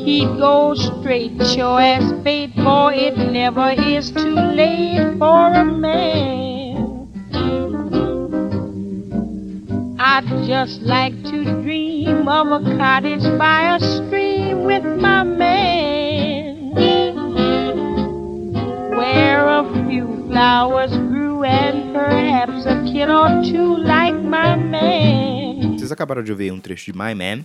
he'd go straight, sure as fate, boy, it never is too late for a man. I'd just like to dream of a cottage by a stream with my man where a few flowers and perhaps a kid or two like my man. Vocês acabaram de ouvir um trecho de My Man,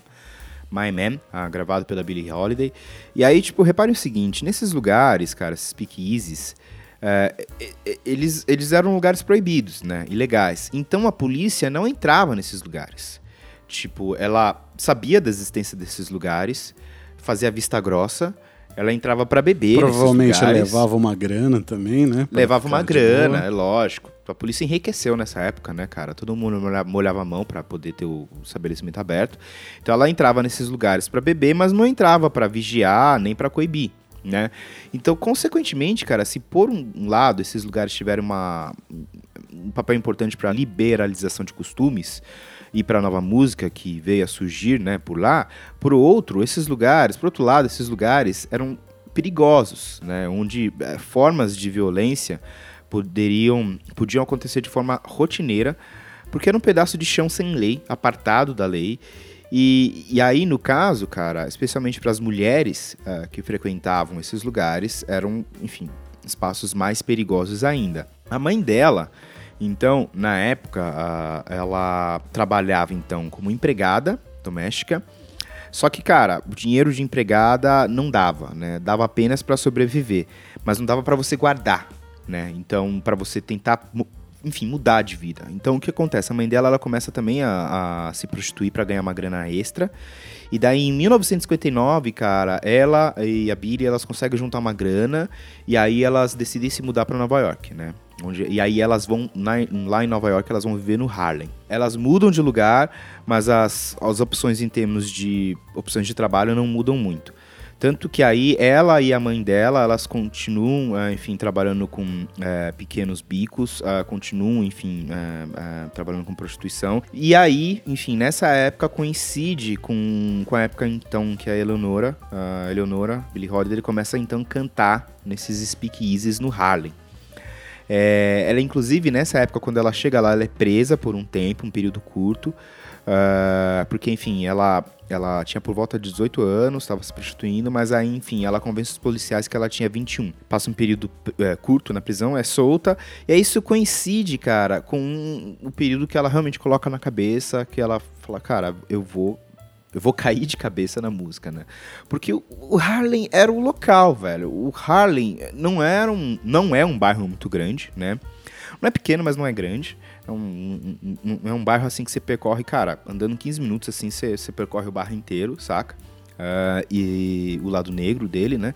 My Man, ah, gravado pela Billie Holiday. E aí, tipo, reparem o seguinte, nesses lugares, cara, esses speakeasies, é, e- e- eles, eles eram lugares proibidos, né, ilegais. Então a polícia não entrava nesses lugares. Tipo, ela sabia da existência desses lugares, fazia vista grossa, ela entrava pra beber. Provavelmente levava uma grana também, né? Levava uma grana, é lógico. A polícia enriqueceu nessa época, né, cara? Todo mundo molha- molhava a mão pra poder ter o estabelecimento aberto. Então ela entrava nesses lugares pra beber, mas não entrava pra vigiar nem pra coibir, né? Então, consequentemente, cara, se por um lado esses lugares tiverem uma, um papel importante pra liberalização de costumes e para nova música que veio a surgir, né, por lá, por outro, esses lugares, por outro lado, esses lugares eram perigosos, né, onde eh, formas de violência poderiam podiam acontecer de forma rotineira, porque era um pedaço de chão sem lei, apartado da lei. E, e aí, no caso, cara, especialmente para as mulheres ah, que frequentavam esses lugares, eram, enfim, espaços mais perigosos ainda. A mãe dela, então, na época, ela trabalhava então como empregada doméstica. Só que, cara, o dinheiro de empregada não dava, né? Dava apenas para sobreviver, mas não dava para você guardar, né? Então, para você tentar, enfim, mudar de vida. Então, o que acontece? A mãe dela, ela começa também a, a se prostituir para ganhar uma grana extra. E daí, em 1959, cara, ela e a Billy, elas conseguem juntar uma grana e aí elas decidem se mudar para Nova York, né? Onde, e aí elas vão, na- lá em Nova York, elas vão viver no Harlem. Elas mudam de lugar, mas as, as opções em termos de opções de trabalho não mudam muito. Tanto que aí ela e a mãe dela, elas continuam, eh, enfim, trabalhando com eh, pequenos bicos, ah, continuam, enfim, eh, trabalhando com prostituição. E aí, enfim, nessa época coincide com, com a época então que a Eleonora, a Eleonora, Billie Holiday, começa então a cantar nesses speakeasies no Harlem. É, ela, inclusive, nessa época, quando ela chega lá, ela é presa por um tempo, um período curto. ah, porque, enfim, ela, ela tinha por volta de 18 anos, estava se prostituindo, mas aí, enfim, ela convence os policiais que ela tinha 21. Passa um período eh, curto na prisão, é solta, e aí isso coincide, cara, com o período que ela realmente coloca na cabeça, que ela fala, cara, eu vou eu vou cair de cabeça na música, né? Porque o, Harlem era o local, velho. O Harlem não era um, não é um bairro muito grande, né? Não é pequeno, mas não é grande. É um, um- um- é um bairro assim que você percorre, cara, andando 15 minutos assim, você, você percorre o bairro inteiro, saca? Ah, e o lado negro dele, né?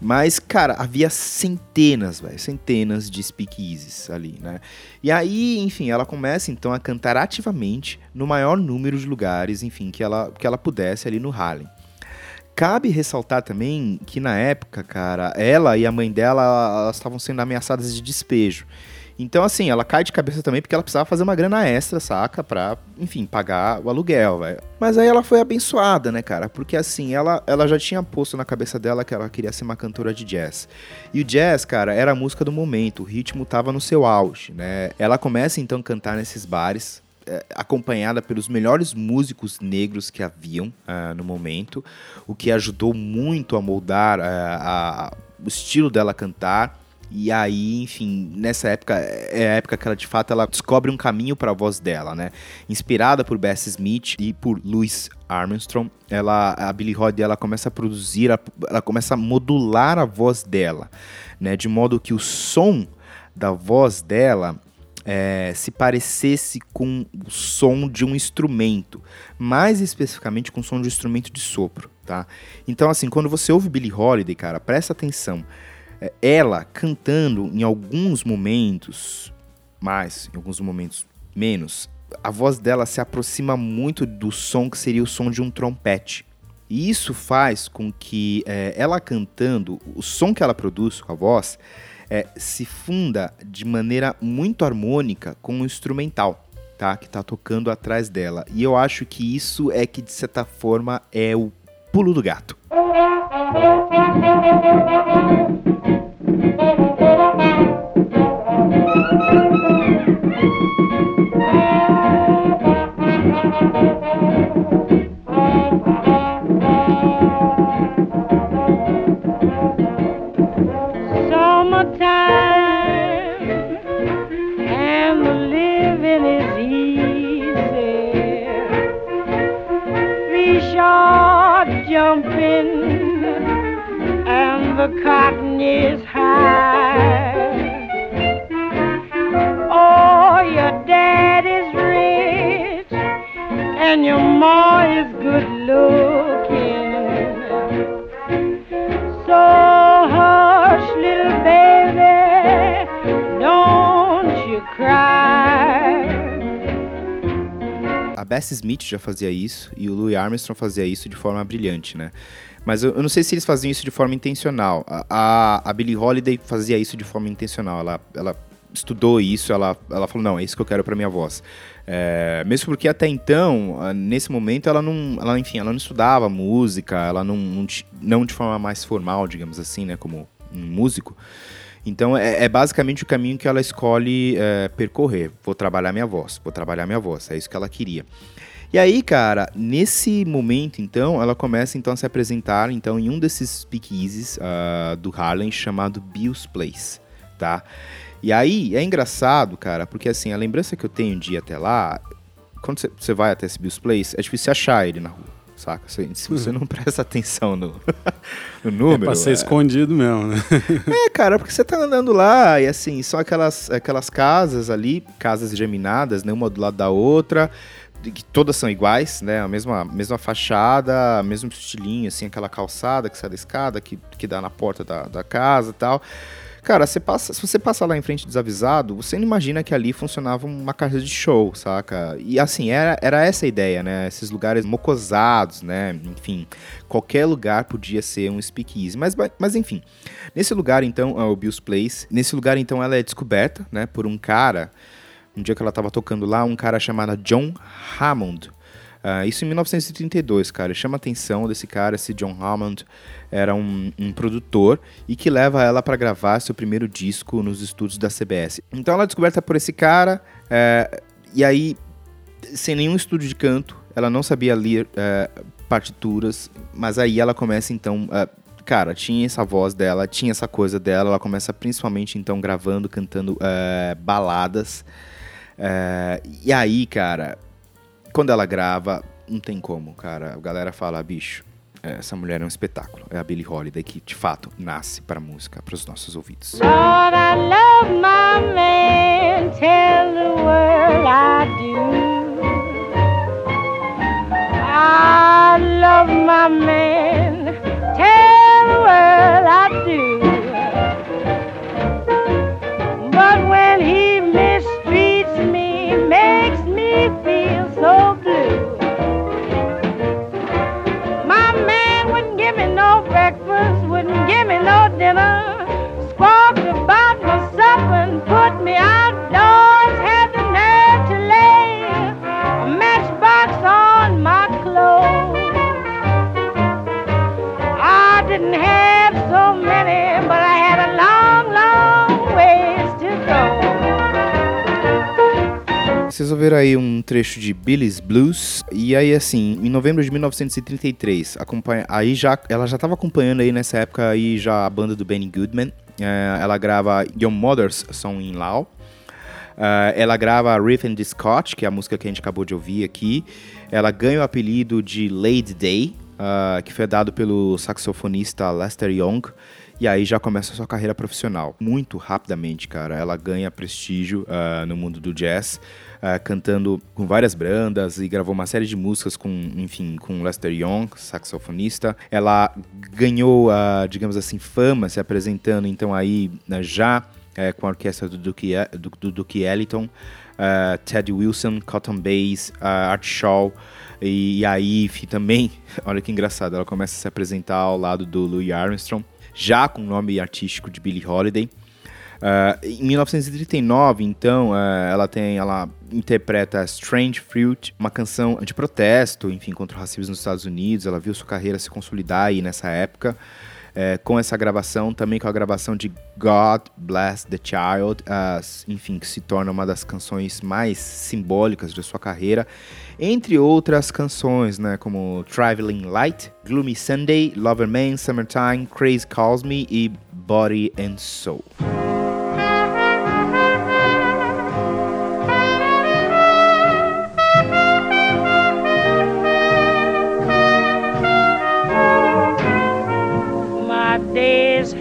Mas, cara, havia centenas, velho, centenas de speakeasies ali, né? E aí, enfim, ela começa então a cantar ativamente no maior número de lugares, enfim, que ela, que ela pudesse ali no Harlem. Cabe ressaltar também que na época, cara, ela e a mãe dela, estavam sendo ameaçadas de despejo. Então, assim, ela cai de cabeça também porque ela precisava fazer uma grana extra, saca? Pra, enfim, pagar o aluguel, velho. Mas aí ela foi abençoada, né, cara? Porque, assim, ela, ela já tinha posto na cabeça dela que ela queria ser uma cantora de jazz. E o jazz, cara, era a música do momento, o ritmo tava no seu auge, né? Ela começa, então, a cantar nesses bares, é, acompanhada pelos melhores músicos negros que haviam ah, no momento, o que ajudou muito a moldar ah, a- o estilo dela cantar. E aí, enfim, nessa época é a época que ela de fato ela descobre um caminho para a voz dela, né? Inspirada por Bessie Smith e por Louis Armstrong, ela a Billie Holiday ela começa a produzir, ela, ela começa a modular a voz dela, né? De modo que o som da voz dela é, se parecesse com o som de um instrumento, mais especificamente com o som de um instrumento de sopro, tá? Então, assim, quando você ouve Billie Holiday, cara, presta atenção. É, ela cantando em alguns momentos mais, em alguns momentos menos, a voz dela se aproxima muito do som que seria o som de um trompete. E isso faz com que é, ela cantando, o som que ela produz com a voz, é, se funda de maneira muito harmônica com o instrumental, tá? Que tá tocando atrás dela. E eu acho que isso é que, de certa forma, é o pulo do gato. jumping and the cotton is high. Oh, your dad is rich and your ma is good looking. So hush, little baby, don't you cry. A Bessie Smith já fazia isso e o Louis Armstrong fazia isso de forma brilhante, né? Mas eu, eu não sei se eles faziam isso de forma intencional. A, a, a Billie Holiday fazia isso de forma intencional. Ela, ela estudou isso, ela, ela falou, não, é isso que eu quero para minha voz. É, mesmo porque até então, nesse momento, ela não, ela, enfim, ela não estudava música, ela não, não, não de forma mais formal, digamos assim, né, como um músico. Então é, é basicamente o caminho que ela escolhe é, percorrer. Vou trabalhar minha voz, vou trabalhar minha voz. É isso que ela queria. E aí, cara, nesse momento, então, ela começa então a se apresentar então em um desses speakeasies ah, do Harlem chamado Bill's Place, tá? E aí é engraçado, cara, porque assim a lembrança que eu tenho de ir até lá, quando você- vai até esse Bill's Place, é difícil achar ele na rua, saca? Se, se você não presta atenção no, no número. é pra ser escondido mesmo, né? É, cara, porque você tá andando lá e assim, são aquelas, aquelas casas ali, casas geminadas, né, uma do lado da outra, que todas são iguais, né, a mesma, mesma fachada, mesmo estilinho, assim, aquela calçada que sai da escada, que, que dá na porta da, da casa e tal. Cara, você passa, se você passa lá em frente desavisado, você não imagina que ali funcionava uma casa de show, saca? E assim, era, era essa a ideia, né? Esses lugares mocosados, né? Enfim, qualquer lugar podia ser um speakeasy. Mas, mas enfim, nesse lugar, então, é o Bill's Place, nesse lugar, então, ela é descoberta, né? Por um cara, um dia que ela tava tocando lá, um cara chamado John Hammond. Ah, isso em 1932, cara. Chama a atenção desse cara, esse John Hammond era um, um produtor e que leva ela para gravar seu primeiro disco nos estúdios da CBS. Então ela é descoberta por esse cara, é, e aí, sem nenhum estúdio de canto, ela não sabia ler é, partituras, mas aí ela começa então. Cara, tinha essa voz dela, tinha essa coisa dela. Ela começa principalmente então gravando, cantando é, baladas. É, e aí, cara, quando ela grava, não tem como, cara. A galera fala, bicho, é, essa mulher é um espetáculo. É a Billie Holiday que, de fato, nasce para música, para os nossos ouvidos. Lord, I love my man. Tell the world I do. I love my man. Put me outdoors. Had the nerve to lay a matchbox on my clothes. I didn't have so many, but I had a long, long ways to go. Vocês ouviram aí um trecho de Billy's Blues. E aí, assim, em novembro de 1933, acompanha, aí já, ela já estava acompanhando aí nessa época aí já a banda do Benny Goodman. É, ela grava Young Mothers Song in Law. É, ela grava and the Scotch, que é a música que a gente acabou de ouvir aqui. Ela ganha o apelido de Lady Day, ah, que foi dado pelo saxofonista Lester Young. E aí já começa a sua carreira profissional. Muito rapidamente, cara. Ela ganha prestígio ah, no mundo do jazz, ah, cantando com várias bandas e gravou uma série de músicas com, enfim, com Lester Young, saxofonista. Ela ganhou, ah, digamos assim, fama se apresentando, então aí já eh, com a orquestra do Duke, do, do Duke Ellington, Ted Wilson, Cotton Bass, Art Shaw. E, e aí fi- também, olha que engraçado, ela começa a se apresentar ao lado do Louis Armstrong, já com o nome artístico de Billie Holiday. Ah, em 1939, então, ah, ela tem, ela interpreta Strange Fruit, uma canção de protesto, enfim, contra o racismo nos Estados Unidos. Ela viu sua carreira se consolidar aí nessa época. eh, com essa gravação, também com a gravação de God Bless the Child, enfim, que se torna uma das canções mais simbólicas de sua carreira, entre outras canções, né, como Traveling Light, Gloomy Sunday, Lover Man, Summertime, Crazy Calls Me e Body and Soul.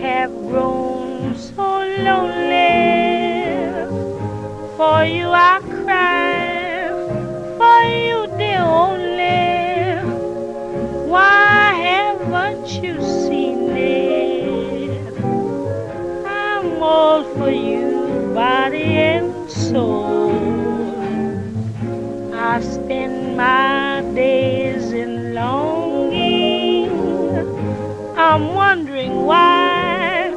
Have grown so lonely. For you you see near. I'm all for you, body and soul. I spend my days in longing. I'm wondering why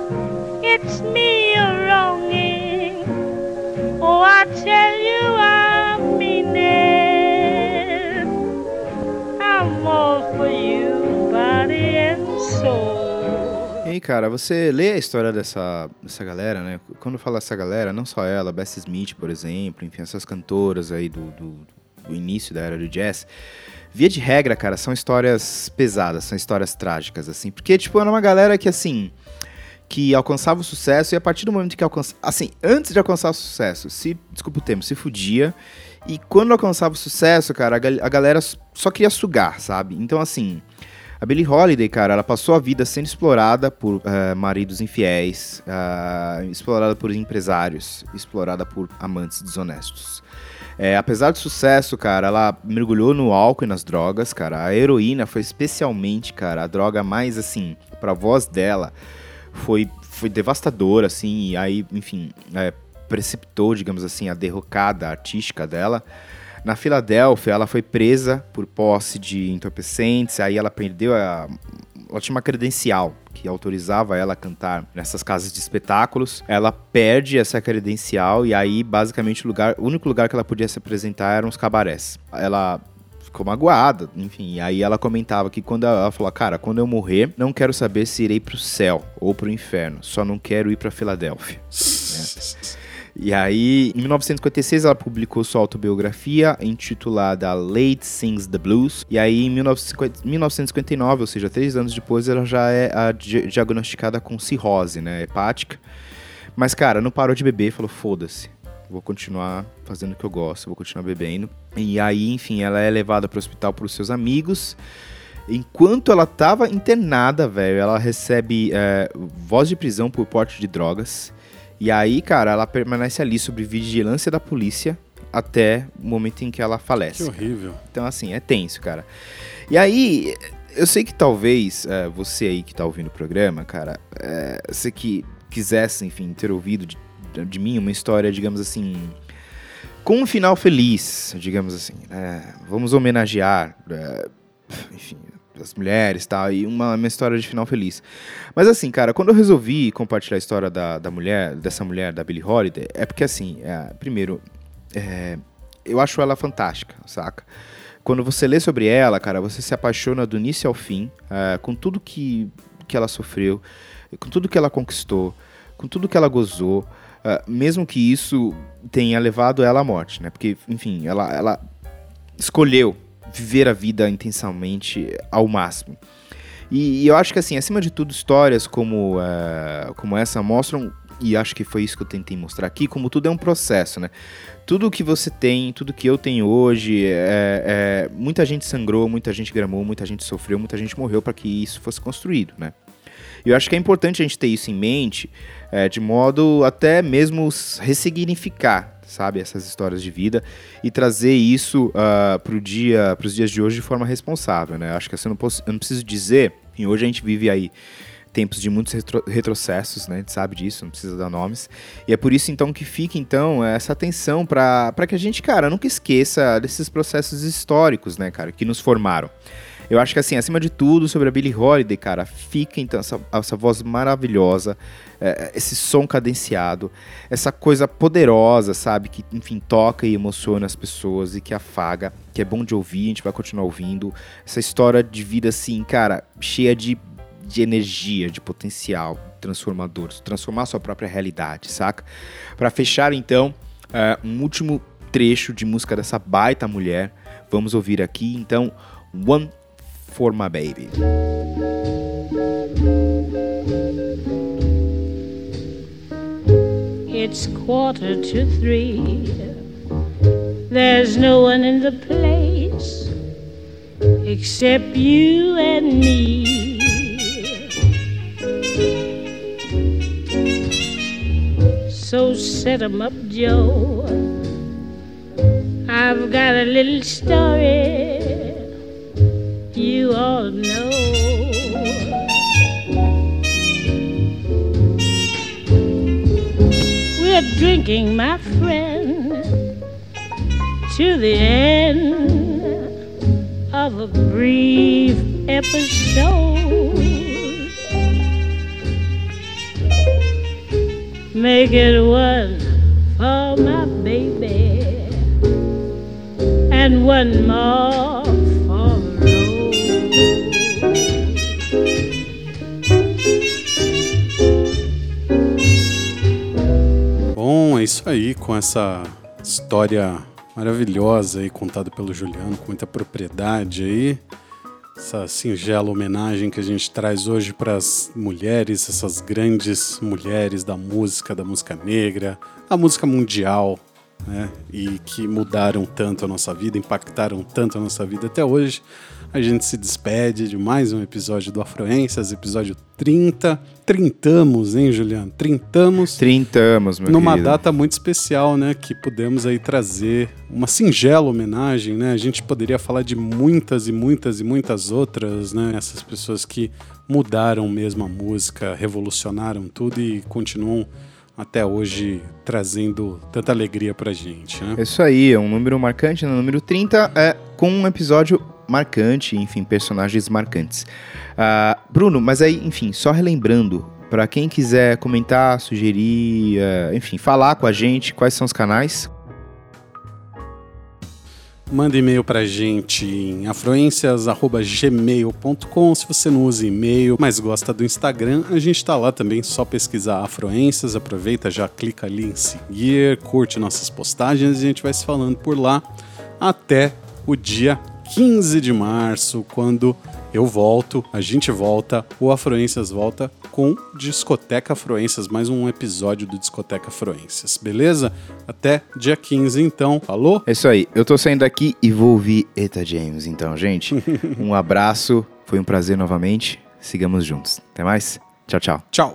it's me you're wronging. Oh, I tell you I E aí, cara, você lê a história dessa, dessa galera, né? Quando fala essa galera, não só ela, Bessie Smith, por exemplo, enfim, essas cantoras aí do, do, do início da era do jazz. Via de regra, cara, são histórias pesadas, são histórias trágicas, assim. Porque, tipo, era uma galera que, assim, que alcançava o sucesso e a partir do momento que alcançava. Assim, antes de alcançar o sucesso, se. Desculpa o termo, se fudia. E quando alcançava o sucesso, cara, a galera só queria sugar, sabe? Então, assim. A Billie Holiday, cara, ela passou a vida sendo explorada por eh, maridos infiéis, ah, explorada por empresários, explorada por amantes desonestos. É, apesar do sucesso, cara, ela mergulhou no álcool e nas drogas, cara. A heroína foi especialmente, cara, a droga mais, assim, pra voz dela, foi, foi devastadora, assim, e aí, enfim, é, precipitou, digamos assim, a derrocada artística dela. Na Filadélfia, ela foi presa por posse de entorpecentes, aí ela perdeu a. Ela tinha uma credencial que autorizava ela a cantar nessas casas de espetáculos. Ela perde essa credencial e aí, basicamente, o, lugar, o único lugar que ela podia se apresentar eram os cabarés. Ela ficou magoada, enfim. E aí ela comentava que quando ela, ela falou, cara, quando eu morrer, não quero saber se irei pro céu ou pro inferno, só não quero ir pra Filadélfia. né? E aí, em 1956, ela publicou sua autobiografia intitulada Late Sings the Blues. E aí, em 1950 1959, ou seja, três anos depois, ela já é di- diagnosticada com cirrose, né, hepática. Mas, cara, não parou de beber, falou, foda-se. Vou continuar fazendo o que eu gosto, vou continuar bebendo. E aí, enfim, ela é levada para o hospital por seus amigos. Enquanto ela tava internada, velho, ela recebe é, voz de prisão por porte de drogas. E aí, cara, ela permanece ali sob vigilância da polícia até o momento em que ela falece. Que cara. horrível. Então, assim, é tenso, cara. E aí, eu sei que talvez é, você aí que tá ouvindo o programa, cara, é, você que quisesse, enfim, ter ouvido de, de mim uma história, digamos assim, com um final feliz, digamos assim, né? Vamos homenagear, é, enfim, as mulheres tal, e uma, uma história de final feliz. Mas assim, cara, quando eu resolvi compartilhar a história da, da mulher, dessa mulher, da Billie Holiday, é porque assim, é, primeiro, é, eu acho ela fantástica, saca? Quando você lê sobre ela, cara, você se apaixona do início ao fim, é, com tudo que, que ela sofreu, com tudo que ela conquistou, com tudo que ela gozou, é, mesmo que isso tenha levado ela à morte, né? Porque, enfim, ela, ela escolheu viver a vida intensamente ao máximo. E, e eu acho que, assim, acima de tudo, histórias como, eh, como essa mostram, e acho que foi isso que eu tentei mostrar aqui, como tudo é um processo, né? Tudo que você tem, tudo que eu tenho hoje, é, é, muita gente sangrou, muita gente gramou, muita gente sofreu, muita gente morreu para que isso fosse construído, né? E eu acho que é importante a gente ter isso em mente, é, de modo até mesmo ressignificar, sabe, essas histórias de vida e trazer isso uh, para dia, os dias de hoje de forma responsável, né? Acho que assim, eu, não posso, eu não preciso dizer, e hoje a gente vive aí tempos de muitos retro- retrocessos, né? A gente sabe disso, não precisa dar nomes. E é por isso então que fica então essa atenção para que a gente, cara, nunca esqueça desses processos históricos, né, cara, que nos formaram. Eu acho que assim, acima de tudo, sobre a Billie Holiday, cara, fica então essa, essa voz maravilhosa, é, esse som cadenciado, essa coisa poderosa, sabe? Que, enfim, toca e emociona as pessoas e que afaga, que é bom de ouvir, a gente vai continuar ouvindo. Essa história de vida, assim, cara, cheia de, de energia, de potencial transformador, transformar sua própria realidade, saca? Pra fechar, então, é, um último trecho de música dessa baita mulher, vamos ouvir aqui, então, One for My Baby. It's quarter to three. There's no one in the place except you and me. So set 'em up, Joe. I've got a little story you all know. We're drinking, my friend, to the end of a brief episode. Make it one for my baby and one more. Isso aí, com essa história maravilhosa aí contada pelo Juliano, com muita propriedade aí. Essa singela homenagem que a gente traz hoje para as mulheres, essas grandes mulheres da música, da música negra, a música mundial, né? E que mudaram tanto a nossa vida, impactaram tanto a nossa vida até hoje. A gente se despede de mais um episódio do Afluências, episódio 30. Trintamos, hein, Juliano? Trintamos. Trintamos, meu Numa querido. data muito especial, né? Que pudemos aí trazer uma singela homenagem, né? A gente poderia falar de muitas e muitas e muitas outras, né? Essas pessoas que mudaram mesmo a música, revolucionaram tudo e continuam até hoje trazendo tanta alegria pra gente, né? Isso aí, é um número marcante, no número 30, é com um episódio marcante, enfim, personagens marcantes. Ah, Bruno, mas aí, enfim, só relembrando, para quem quiser comentar, sugerir, eh, enfim, falar com a gente, quais são os canais? Manda e-mail pra gente em afluências.gmail.com. Se você não usa e-mail, mas gosta do Instagram, a gente tá lá também, só pesquisar Afluências. Aproveita, já clica ali em seguir, curte nossas postagens e a gente vai se falando por lá até o dia 15 de março, quando eu volto, a gente volta, o Afluências volta com Discoteca Afluências, mais um episódio do Discoteca Afluências, beleza? Até dia 15 então, falou? É isso aí, eu tô saindo daqui e vou ouvir Eta James, então, gente. um abraço, foi um prazer novamente, sigamos juntos. Até mais, tchau, tchau. Tchau.